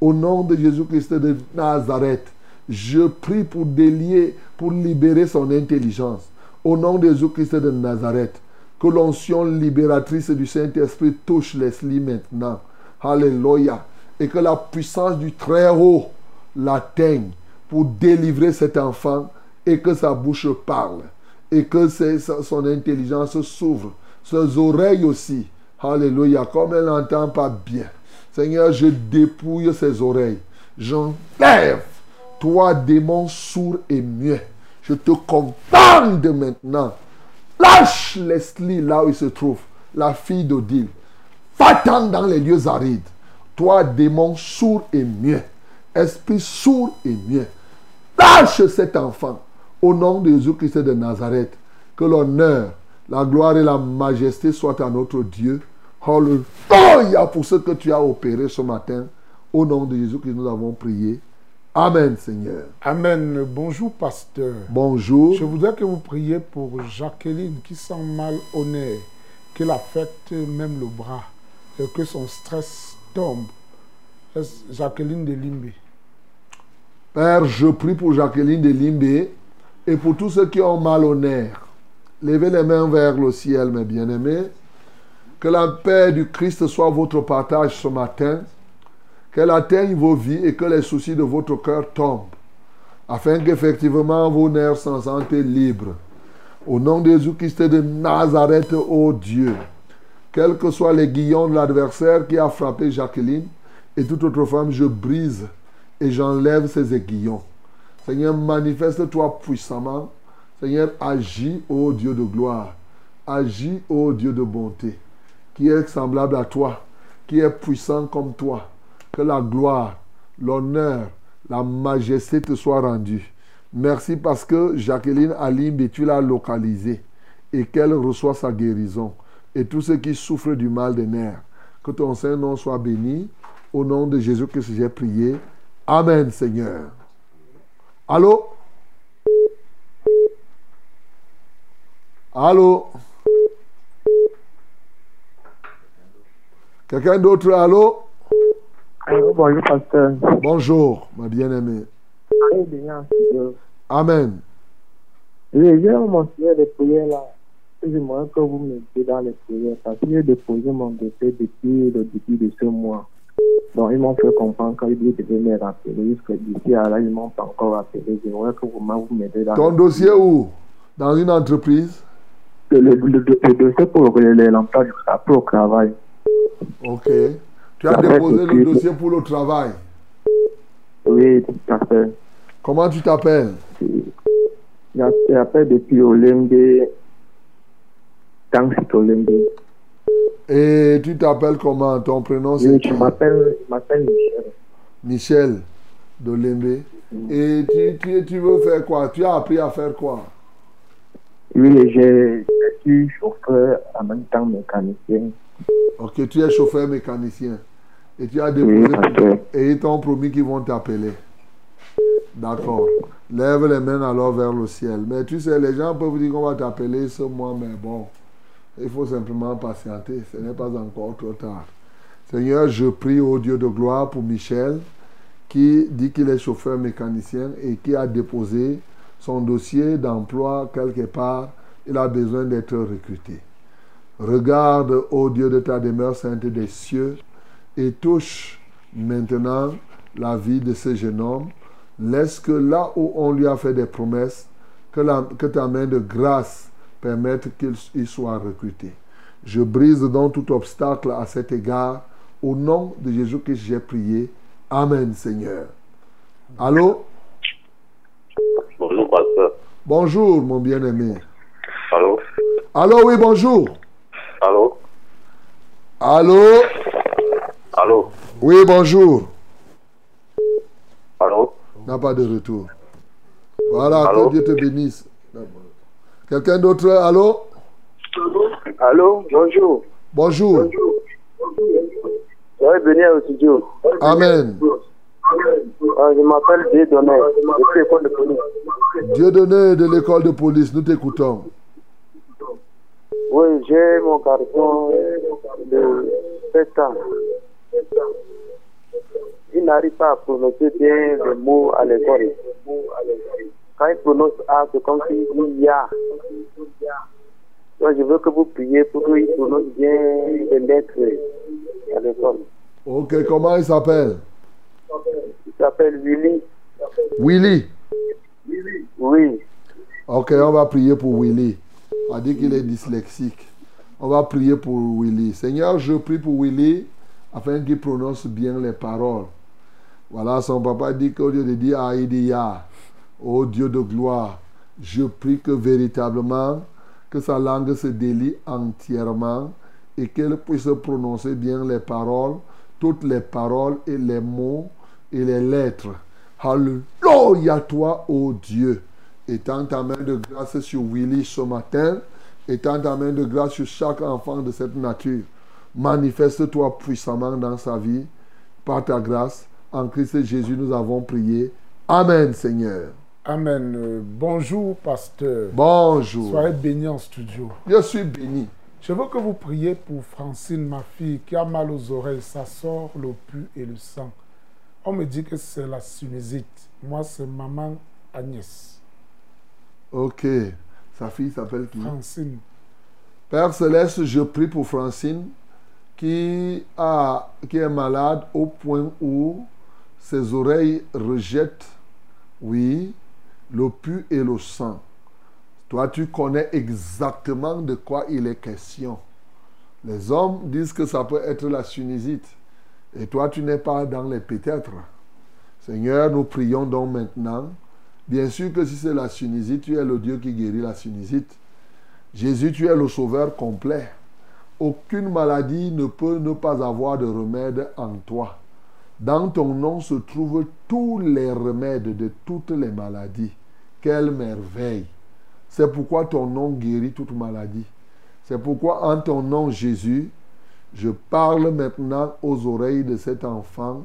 Au nom de Jésus-Christ de Nazareth, je prie pour délier, pour libérer son intelligence. Au nom de Jésus-Christ de Nazareth, que l'onction libératrice du Saint-Esprit touche Leslie maintenant. Alléluia. Et que la puissance du Très-Haut l'atteigne pour délivrer cet enfant et que sa bouche parle. Et que son intelligence s'ouvre. Ses oreilles aussi. Alléluia. Comme elle n'entend pas bien. Seigneur, je dépouille ses oreilles. J'enlève, toi, démon sourd et muet. Je te commande maintenant. Lâche Leslie là où il se trouve, la fille d'Odile. Va-t'en dans les lieux arides. Toi, démon sourd et muet, esprit sourd et muet, lâche cet enfant au nom de Jésus-Christ de Nazareth. Que l'honneur, la gloire et la majesté soient à notre Dieu. Alléluia pour ce que tu as opéré ce matin. Au nom de Jésus-Christ, nous avons prié. Amen, Seigneur. Amen. Bonjour, pasteur. Bonjour. Je voudrais que vous priez pour Jacqueline qui sent mal au nez, qu'elle affecte même le bras et que son stress tombe. Jacqueline de Limbé. Père, je prie pour Jacqueline de Limbé et pour tous ceux qui ont mal au nerf. Levez les mains vers le ciel, mes bien-aimés. Que la paix du Christ soit votre partage ce matin. Qu'elle atteigne vos vies et que les soucis de votre cœur tombent. Afin qu'effectivement vos nerfs s'en sentent libres. Au nom de Jésus-Christ de Nazareth, ô Dieu, quels que soient les guillons de l'adversaire qui a frappé Jacqueline et toute autre femme, je brise et j'enlève ces aiguillons. Seigneur, manifeste-toi puissamment. Seigneur, agis, ô Dieu de gloire. Agis, ô Dieu de bonté, qui est semblable à toi, qui est puissant comme toi. Que la gloire, l'honneur, la majesté te soient rendus. Merci parce que Jacqueline Alimbe, tu l'as localisée et qu'elle reçoit sa guérison. Et tous ceux qui souffrent du mal des nerfs, que ton Saint-Nom soit béni. Au nom de Jésus que j'ai prié. Amen, Seigneur. Allô? Allô? Quelqu'un d'autre? Allô? Allô, bonjour, pasteur. Bonjour, ma bien-aimée. Amen. J'ai mentionné les prières là. J'aimerais que vous m'aidiez dans les prières parce que j'ai déposé mon dossier depuis le début de ce mois. Donc, ils m'ont fait comprendre qu'ils devaient me rappeler. Jusque d'ici à là, ils ne m'ont pas encore rappelé. J'aimerais que vous m'aidez dans Ton les dossier où? Dans une entreprise? le, dossier pour le- le- l'emploi du travail. Ok. Tu as déposé le dossier pour le travail. Oui, tout à fait. Comment tu t'appelles? J'appelle depuis Olembe, Tansit Olembe. Et tu t'appelles comment? Ton prénom c'est Oui, je m'appelle je m'appelle Michel. Michel de Lembe. Et tu, tu, tu veux faire quoi? Tu as appris à faire quoi? Oui, j'ai- je suis chauffeur en même temps mécanicien. Ok, tu es chauffeur mécanicien. Et tu as déposé. et ils t'ont promis qu'ils vont t'appeler. D'accord. Lève les mains alors vers le ciel. Mais tu sais, les gens peuvent dire qu'on va t'appeler ce mois, mais bon, il faut simplement patienter. Ce n'est pas encore trop tard. Seigneur, je prie au Dieu de gloire pour Michel, qui dit qu'il est chauffeur mécanicien et qui a déposé son dossier d'emploi quelque part. Il a besoin d'être recruté. Regarde, ô Dieu de ta demeure sainte des cieux, et touche maintenant la vie de ce jeune homme. Laisse que là où on lui a fait des promesses, que, la- que ta main de grâce permette qu'il il soit recruté. Je brise donc tout obstacle à cet égard. Au nom de Jésus que j'ai prié. Amen, Seigneur. Allô? Bonjour, pasteur. Bonjour, mon bien-aimé. Allô? Allô, oui, bonjour. Allô? Allô? Allô? Oui, bonjour. Allô? N'a pas de retour. Voilà, Allô? que Dieu te bénisse. Quelqu'un d'autre Allô? Allô, bonjour. Bonjour. Soyez bénis au studio. Amen. Euh, je m'appelle Dieudonné. Je suis école de police. Dieu donné de l'école de police, nous t'écoutons. Oui, j'ai mon garçon de 7 ans. Il n'arrive pas à prononcer bien les mots à l'école. Quand il prononce A, c'est comme s'il dit Ya. Donc, je veux que vous priez pour qu'il prononce bien les lettres à l'école. Ok, comment il s'appelle? Il s'appelle Willy. Willy. Oui. Ok, on va prier pour Willy. On dit qu'il est dyslexique. On va prier pour Willy. Seigneur, je prie pour Willy afin qu'il prononce bien les paroles. Voilà, son papa dit qu'au lieu de dire dit Ya. Oh Dieu de gloire, je prie que véritablement, que sa langue se délie entièrement et qu'elle puisse prononcer bien les paroles, toutes les paroles et les mots et les lettres. Alléluia toi, ô Dieu. Étends ta main de grâce sur Willy ce matin. Étends ta main de grâce sur chaque enfant de cette nature. Manifeste-toi puissamment dans sa vie. Par ta grâce, en Christ Jésus, nous avons prié. Amen, Seigneur. Amen. Euh, bonjour, pasteur. Bonjour. Soyez bénis en studio. Je suis béni. Je veux que vous priez pour Francine, ma fille, qui a mal aux oreilles. Ça sort le pu et le sang. On me dit que c'est la sinusite. Moi, c'est maman Agnès. Ok. Sa fille s'appelle qui? Francine. Père Céleste, je prie pour Francine qui, est malade au point où ses oreilles rejettent, oui, le pu et le sang. Toi, tu connais exactement de quoi il est question. Les hommes disent que ça peut être la sinusite. Et toi, tu n'es pas dans les peut-être. Seigneur, nous prions donc maintenant. Bien sûr que si c'est la sinusite, tu es le Dieu qui guérit la sinusite. Jésus, tu es le sauveur complet. Aucune maladie ne peut ne pas avoir de remède en toi. Dans ton nom se trouvent tous les remèdes de toutes les maladies. Quelle merveille. C'est pourquoi ton nom guérit toute maladie. C'est pourquoi en ton nom Jésus, je parle maintenant aux oreilles de cet enfant.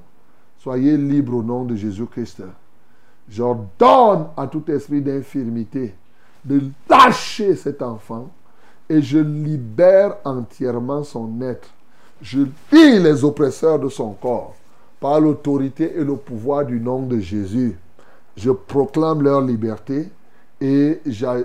Soyez libre au nom de Jésus-Christ. J'ordonne à tout esprit d'infirmité de lâcher cet enfant et je libère entièrement son être. Je lie les oppresseurs de son corps par l'autorité et le pouvoir du nom de Jésus. Je proclame leur liberté et,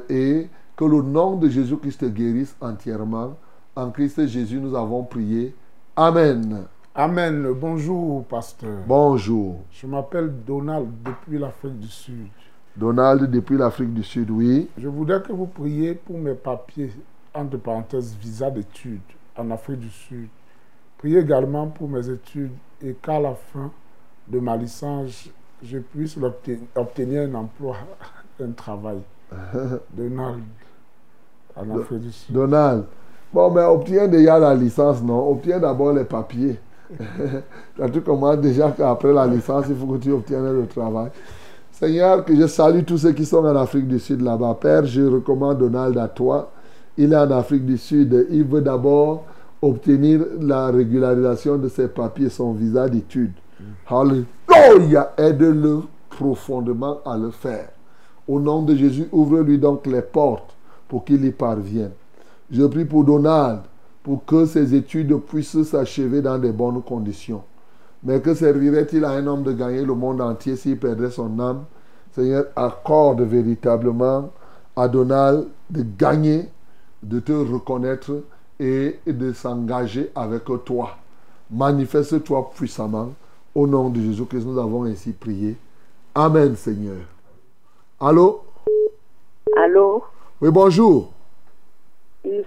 et que le nom de Jésus-Christ guérisse entièrement. En Christ Jésus, nous avons prié. Amen. Amen. Bonjour, pasteur. Bonjour. Je m'appelle Donald depuis l'Afrique du Sud. Donald depuis l'Afrique du Sud, oui. Je voudrais que vous priez pour mes papiers, entre parenthèses, visa d'études en Afrique du Sud. Priez également pour mes études et qu'à la fin de ma licence, je puisse obtenir un emploi, un travail. Donald, en Afrique du Sud. Donald. Bon, mais obtiens déjà la licence, non? Obtiens d'abord les papiers. Tu commences déjà qu'après la licence, il faut que tu obtiennes le travail. Seigneur, que je salue tous ceux qui sont en Afrique du Sud là-bas. Père, je recommande Donald à toi. Il est en Afrique du Sud. Il veut d'abord obtenir la régularisation de ses papiers, son visa d'études. Alléluia. Aide-le profondément à le faire. Au nom de Jésus, ouvre-lui donc les portes pour qu'il y parvienne. Je prie pour Donald, pour que ses études puissent s'achever dans de bonnes conditions. Mais que servirait-il à un homme de gagner le monde entier s'il perdrait son âme? Seigneur, accorde véritablement à Donald de gagner, de te reconnaître et de s'engager avec toi. Manifeste-toi puissamment. Au nom de Jésus que nous avons ainsi prié. Amen, Seigneur. Allô? Allô? Oui, bonjour.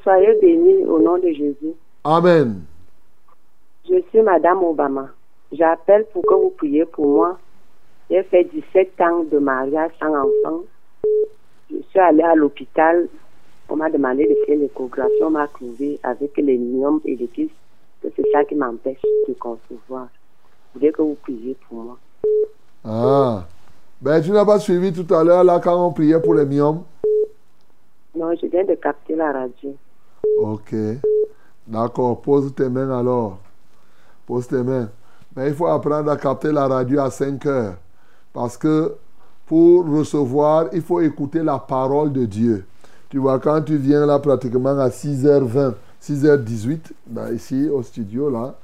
Soyez bénis au nom de Jésus. Amen. Je suis Madame Obama. J'appelle pour que vous priez pour moi. J'ai fait 17 ans de mariage sans enfant. Je suis allée à l'hôpital. On m'a demandé de faire l'échographie. On m'a trouvé avec les miniums et les kystes que c'est ça qui m'empêche de concevoir. Je voulais que vous priez pour moi? Ah. Ben, tu n'as pas suivi tout à l'heure, là, quand on priait pour les myomes? Non, je viens de capter la radio. Ok. D'accord. Pose tes mains alors. Pose tes mains. Mais il faut apprendre à capter la radio à 5 heures. Parce que pour recevoir, il faut écouter la parole de Dieu. Tu vois, quand tu viens là pratiquement à 6h20, 6h18, ben ici au studio là,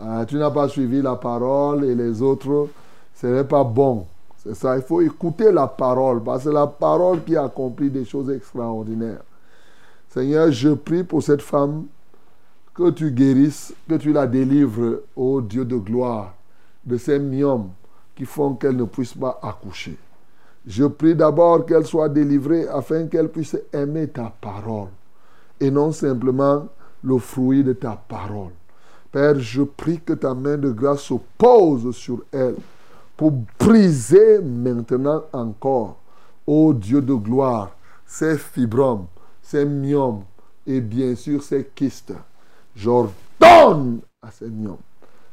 euh, tu n'as pas suivi la parole et les autres, ce n'est pas bon. C'est ça, il faut écouter la parole, parce que c'est la parole qui accomplit des choses extraordinaires. Seigneur, je prie pour cette femme que tu guérisses, que tu la délivres, ô Dieu de gloire, de ces myomes qui font qu'elle ne puisse pas accoucher. Je prie d'abord qu'elle soit délivrée afin qu'elle puisse aimer ta parole et non simplement le fruit de ta parole. Père, je prie que ta main de grâce se pose sur elle pour briser maintenant encore, ô Dieu de gloire, ces fibromes, ces myomes et bien sûr ces kystes. J'ordonne à ces myomes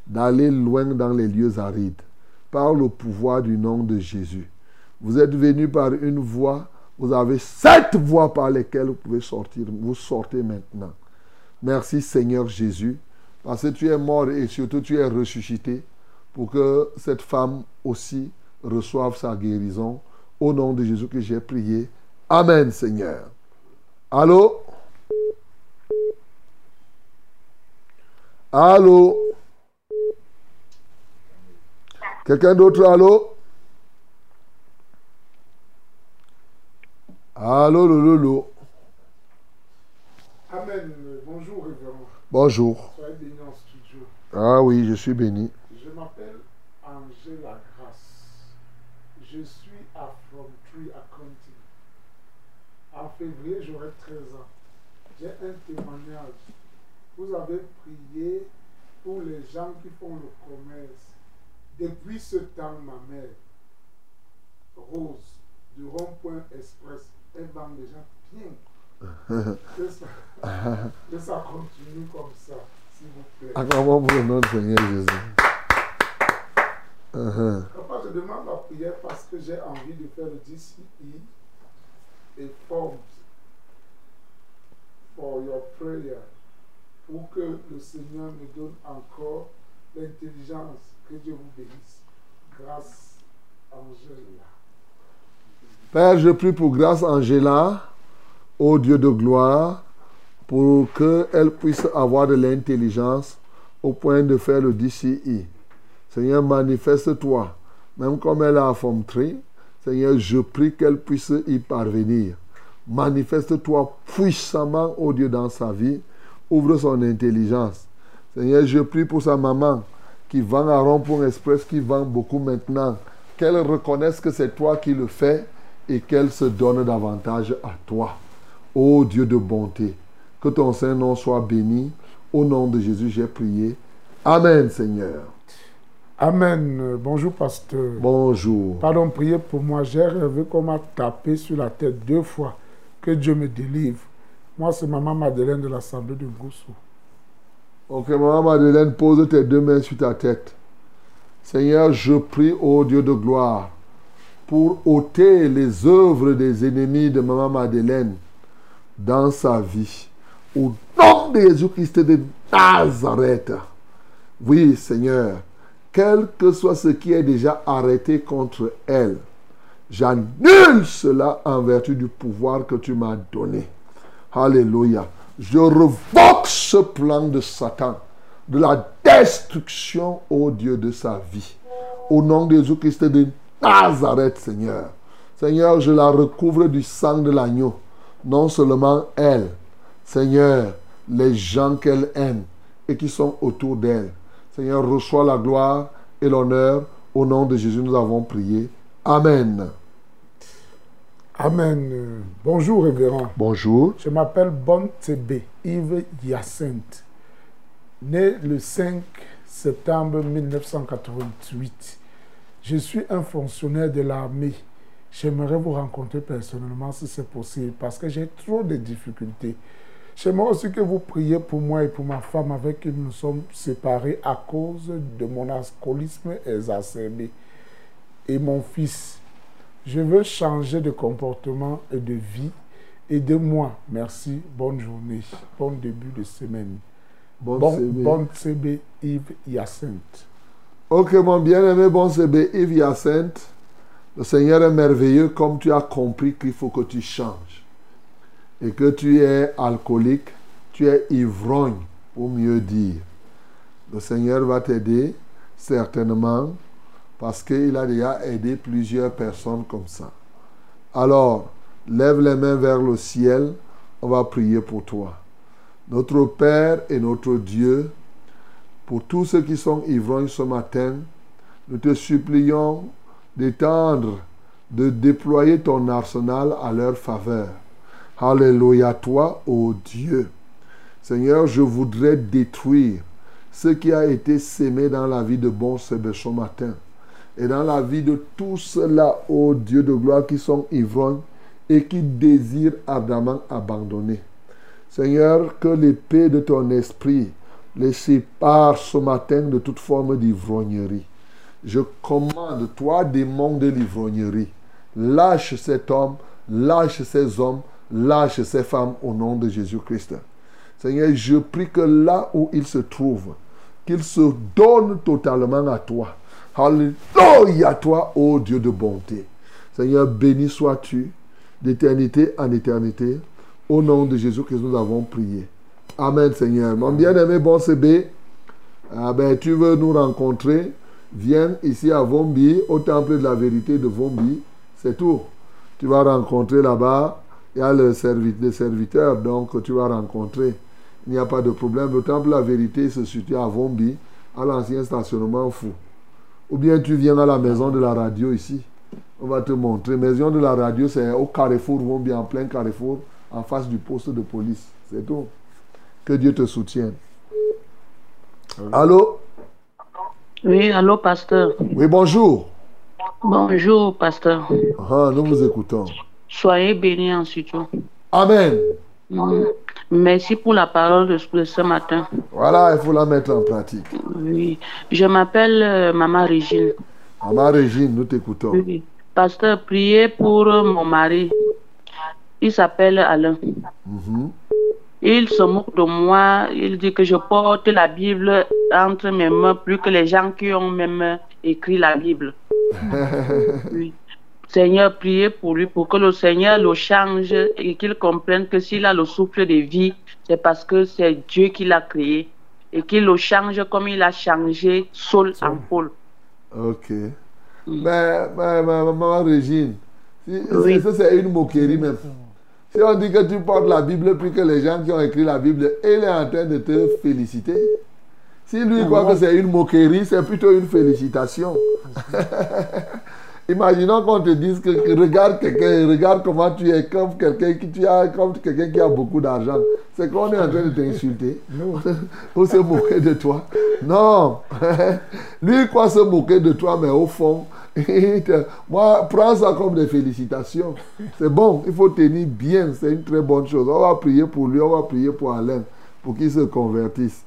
d'aller loin dans les lieux arides par le pouvoir du nom de Jésus. Vous êtes venu par une voie, vous avez sept voies par lesquelles vous pouvez sortir. Vous sortez maintenant. Merci Seigneur Jésus, parce que tu es mort et surtout tu es ressuscité pour que cette femme aussi reçoive sa guérison. Au nom de Jésus que j'ai prié. Amen Seigneur. Allô? Allô? Quelqu'un d'autre, allô? Allô, lolo, lolo. Amen. Bonjour, révérend. Bonjour. Soyez bénis en studio. Ah oui, je suis béni. Je m'appelle Angela Grasse. Je suis à From Tree Accounting. En février, j'aurai 13 ans. J'ai un témoignage. Vous avez prié pour les gens qui font le commerce. Depuis ce temps, ma mère, Rose, du rond-point express, elle les gens bien. Que ça, que ça continue comme ça, s'il vous plaît. Acclamons pour le nom du Seigneur Jésus? Uh-huh. Papa, je demande la prière parce que j'ai envie de faire le DCI et formed for your prayer pour que le Seigneur me donne encore l'intelligence. Que Dieu vous bénisse. Grâce, Angela. Père, je prie pour grâce Angela, ô Dieu de gloire, pour qu'elle puisse avoir de l'intelligence au point de faire le DCI. Seigneur, manifeste-toi. Même comme elle a formetré, Seigneur, je prie qu'elle puisse y parvenir. Manifeste-toi puissamment, ô Dieu, dans sa vie. Ouvre son intelligence. Seigneur, je prie pour sa maman qui vend à Rond-Point Express, qui vend beaucoup maintenant. Qu'elle reconnaisse que c'est toi qui le fais et qu'elle se donne davantage à toi. Ô Dieu de bonté, que ton Saint-Nom soit béni. Au nom de Jésus, j'ai prié. Amen, Seigneur. Amen. Bonjour, pasteur. Bonjour. Pardon, priez pour moi. J'ai rêvé qu'on m'a tapé sur la tête deux fois. Que Dieu me délivre. Moi, c'est maman Madeleine de l'Assemblée de Goussou. Ok, maman Madeleine, pose tes deux mains sur ta tête. Seigneur, je prie, ô Dieu de gloire, pour ôter les œuvres des ennemis de Maman Madeleine dans sa vie. Au nom de Jésus-Christ de Nazareth. Oui, Seigneur, quel que soit ce qui est déjà arrêté contre elle, j'annule cela en vertu du pouvoir que tu m'as donné. Alléluia. Je revoque ce plan de Satan, de la destruction, ô Dieu, de sa vie. Au nom de Jésus-Christ de Nazareth, Seigneur. Seigneur, je la recouvre du sang de l'agneau. Non seulement elle, Seigneur, les gens qu'elle aime et qui sont autour d'elle. Seigneur, reçois la gloire et l'honneur. Au nom de Jésus, nous avons prié. Amen. Amen. Bonjour, révérend. Bonjour. Je m'appelle Bon Tsebe Yves Hyacinthe, né le 5 septembre 1988. Je suis un fonctionnaire de l'armée. J'aimerais vous rencontrer personnellement si c'est possible parce que j'ai trop de difficultés. J'aimerais aussi que vous priez pour moi et pour ma femme avec qui nous sommes séparés à cause de mon alcoolisme exacerbé. Et mon fils, je veux changer de comportement et de vie. Aidez-moi. Merci. Bonne journée. Bon début de semaine. Bon Bon, CB. bon CB Yves Hyacinthe. Ok, mon bien-aimé, bon CB Yves Hyacinthe. Le Seigneur est merveilleux comme tu as compris qu'il faut que tu changes. Et que tu es alcoolique, tu es ivrogne, pour mieux dire. Le Seigneur va t'aider, certainement, parce qu'il a déjà aidé plusieurs personnes comme ça. Alors, lève les mains vers le ciel, on va prier pour toi. Notre Père et notre Dieu, pour tous ceux qui sont ivrognes ce matin, nous te supplions d'étendre, de déployer ton arsenal à leur faveur. Alléluia toi, ô Dieu. Seigneur, je voudrais détruire ce qui a été sémé dans la vie de bon ce matin et dans la vie de tous ceux-là, ô Dieu de gloire, qui sont ivrognes et qui désirent ardemment abandonner. Seigneur, que l'épée de ton esprit les sépare ce matin de toute forme d'ivrognerie. Je commande, toi, démon de l'ivrognerie, lâche cet homme, lâche ces hommes, lâche ces femmes au nom de Jésus-Christ. Seigneur, je prie que là où ils se trouvent, qu'ils se donnent totalement à toi. Alléluia, toi, ô Dieu de bonté. Seigneur, béni sois-tu d'éternité en éternité. Au nom de Jésus que nous avons prié. Amen, Seigneur. Mon bien-aimé bon CB, ah ben, tu veux nous rencontrer, viens ici à Vombi, au temple de la vérité de Vombi. C'est tout. Tu vas rencontrer là-bas, il y a le, servi- le serviteur, donc tu vas rencontrer. Il n'y a pas de problème. Le temple de la vérité se situe à Vombi, à l'ancien stationnement fou. Ou bien tu viens à la maison de la radio ici. On va te montrer. Maison de la radio, c'est au carrefour Vombi, en plein carrefour, en face du poste de police. C'est tout. Que Dieu te soutienne. Allô? Oui, allô, pasteur. Oui, bonjour. Bonjour, pasteur. Ah, nous vous écoutons. Soyez bénis en studio. Amen. Mm. Merci pour la parole de ce matin. Voilà, il faut la mettre en pratique. Oui. Je m'appelle euh, Maman Régine. Maman Régine, nous t'écoutons. Oui. Pasteur, priez pour euh, mon mari. Il s'appelle Alain. Mhm. Il se moque de moi. Il dit que je porte la Bible entre mes mains plus que les gens qui ont même écrit la Bible. Oui. Seigneur, priez pour lui, pour que le Seigneur le change et qu'il comprenne que s'il a le souffle de vie, c'est parce que c'est Dieu qui l'a créé et qu'il le change comme il a changé Saul en Paul. Ok. Mais, mais, mais, maman Régine, si- si- ça c'est une moquerie même. Si on dit que tu portes la Bible puis que les gens qui ont écrit la Bible, il est en train de te féliciter. Si lui croit que c'est une moquerie, c'est plutôt une félicitation. Imaginons qu'on te dise que, que regarde quelqu'un, regarde comment tu es comme quelqu'un qui tu as comme quelqu'un qui a beaucoup d'argent. C'est qu'on est en train de t'insulter ou se moquer de toi. Non, lui il croit se moquer de toi, mais au fond, moi prends ça comme des félicitations. C'est bon, il faut tenir bien, c'est une très bonne chose. On va prier pour lui, on va prier pour Alain, pour qu'il se convertisse.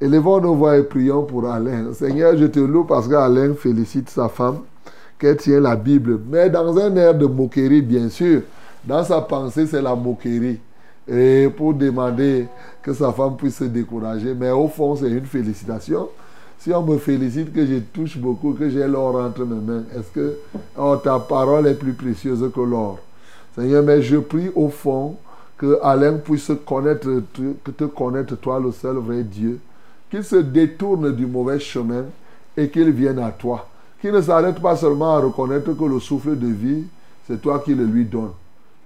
Élevons nos voix et prions pour Alain. Seigneur, je te loue parce qu'Alain félicite sa femme qu'elle tient la Bible, mais dans un air de moquerie, bien sûr. Dans sa pensée, c'est la moquerie. Et pour demander que sa femme puisse se décourager, mais au fond, c'est une félicitation. Si on me félicite que je touche beaucoup, que j'ai l'or entre mes mains, est-ce que oh, ta parole est plus précieuse que l'or? Seigneur, mais je prie au fond que Alain puisse connaître, te connaître, toi, le seul vrai Dieu, qu'il se détourne du mauvais chemin et qu'il vienne à toi. Qu'il ne s'arrête pas seulement à reconnaître que le souffle de vie, c'est toi qui le lui donnes,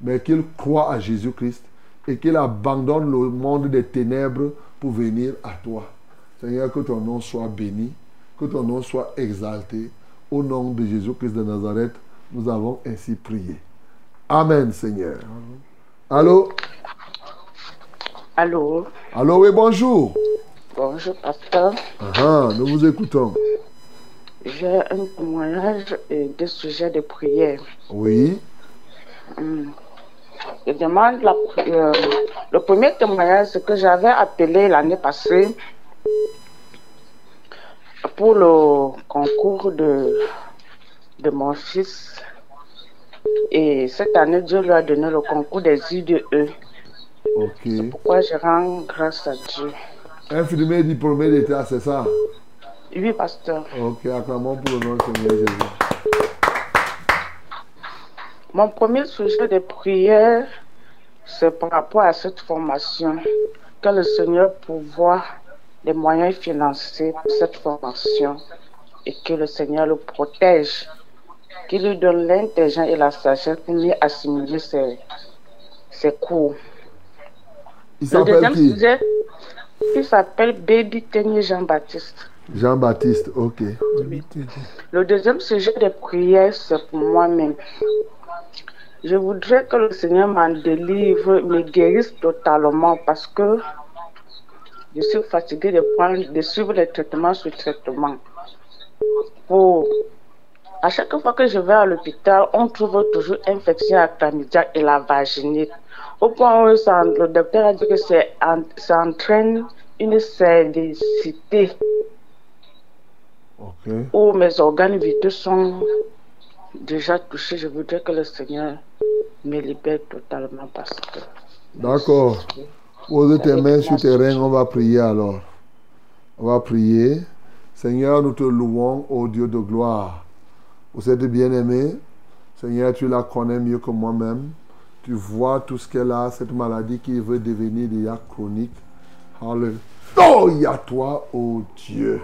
mais qu'il croit à Jésus-Christ et qu'il abandonne le monde des ténèbres pour venir à toi. Seigneur, que ton nom soit béni, que ton nom soit exalté. Au nom de Jésus-Christ de Nazareth, nous avons ainsi prié. Amen, Seigneur. Allô? Allô? Allô, oui, bonjour. Bonjour, pasteur. Ah, nous vous écoutons. J'ai un témoignage et des sujets de prière. Oui. Hmm. Je demande la, euh, le premier témoignage c'est que j'avais appelé l'année passée pour le concours de, de mon fils. Et cette année, Dieu lui a donné le concours des IDE. Ok. Pourquoi je rends grâce à Dieu. Infirmier diplômé d'État, c'est ça? Oui, pasteur. Ok, acclamons pour le nom du Seigneur Jésus. Mon premier sujet de prière, c'est par rapport à cette formation. Que le Seigneur pourvoie des moyens financiers pour cette formation et que le Seigneur le protège, qu'il lui donne l'intelligence et la sagesse pour mieux assimiler ses, ses cours. Il Le deuxième qui? sujet, il s'appelle Baby Tenier Jean-Baptiste. Jean-Baptiste, ok. Le deuxième sujet de prière, c'est pour moi-même. Je voudrais que le Seigneur m'en délivre, me guérisse totalement parce que je suis fatiguée de prendre, de suivre les traitements sur traitement. Pour, à chaque fois que je vais à l'hôpital, on trouve toujours infection à chlamydia et la vaginite. Au point où le docteur a dit que ça entraîne une célicité Ok. où mes organes vitaux sont déjà touchés. Je voudrais que le Seigneur me libère totalement parce que D'accord. Pose tes mains sur tes reins, on va prier alors. On va prier. Seigneur, nous te louons, ô Dieu de gloire. Vous êtes bien-aimé. Seigneur, tu la connais mieux que moi-même. Tu vois tout ce qu'elle a, cette maladie qui veut devenir déjà chronique. Alléluia, toi, ô Dieu.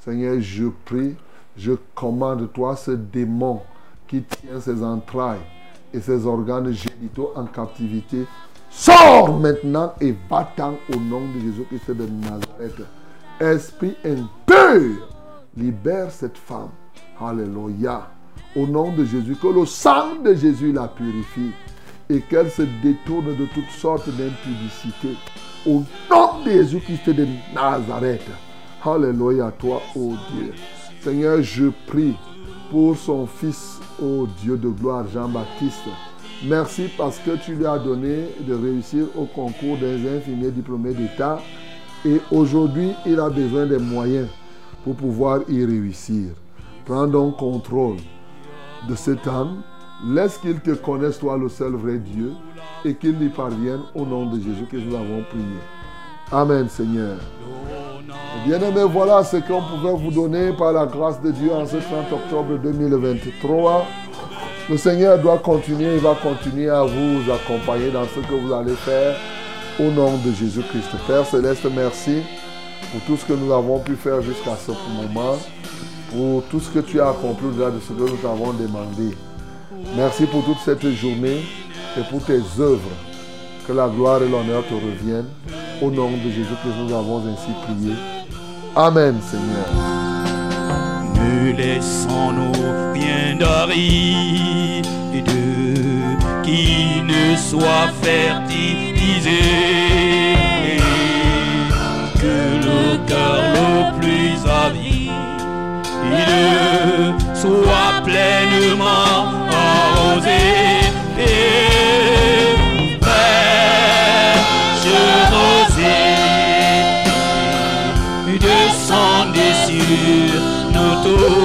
Seigneur, je prie, je commande toi ce démon qui tient ses entrailles et ses organes génitaux en captivité. Sors maintenant et va-t'en au nom de Jésus-Christ de Nazareth. Esprit impur, libère cette femme. Alléluia. Au nom de Jésus, que le sang de Jésus la purifie et qu'elle se détourne de toutes sortes d'impudicité. Au nom de Jésus-Christ de Nazareth. Alléluia, toi, ô Dieu. Seigneur, je prie pour son fils, ô Dieu de gloire, Jean-Baptiste. Merci parce que tu lui as donné de réussir au concours des infirmiers diplômés d'État. Et aujourd'hui, il a besoin des moyens pour pouvoir y réussir. Prends donc contrôle de cet homme. Laisse qu'il te connaisse, toi, le seul vrai Dieu, et qu'il y parvienne au nom de Jésus que nous avons prié. Amen, Seigneur. Bien-aimés, voilà ce qu'on pouvait vous donner par la grâce de Dieu en ce 30 octobre 2023. Le Seigneur doit continuer, il va continuer à vous accompagner dans ce que vous allez faire au nom de Jésus-Christ. Père Céleste, merci pour tout ce que nous avons pu faire jusqu'à ce moment, pour tout ce que tu as accompli au-delà de ce que nous avons demandé. Merci pour toute cette journée et pour tes œuvres. Que la gloire et l'honneur te reviennent. Au nom de Jésus-Christ, nous avons ainsi prié. Amen, Seigneur. Ne laissons-nous rien d'aride qui ne soit fertilisé. Que le cœur le plus avide soit pleinement rosée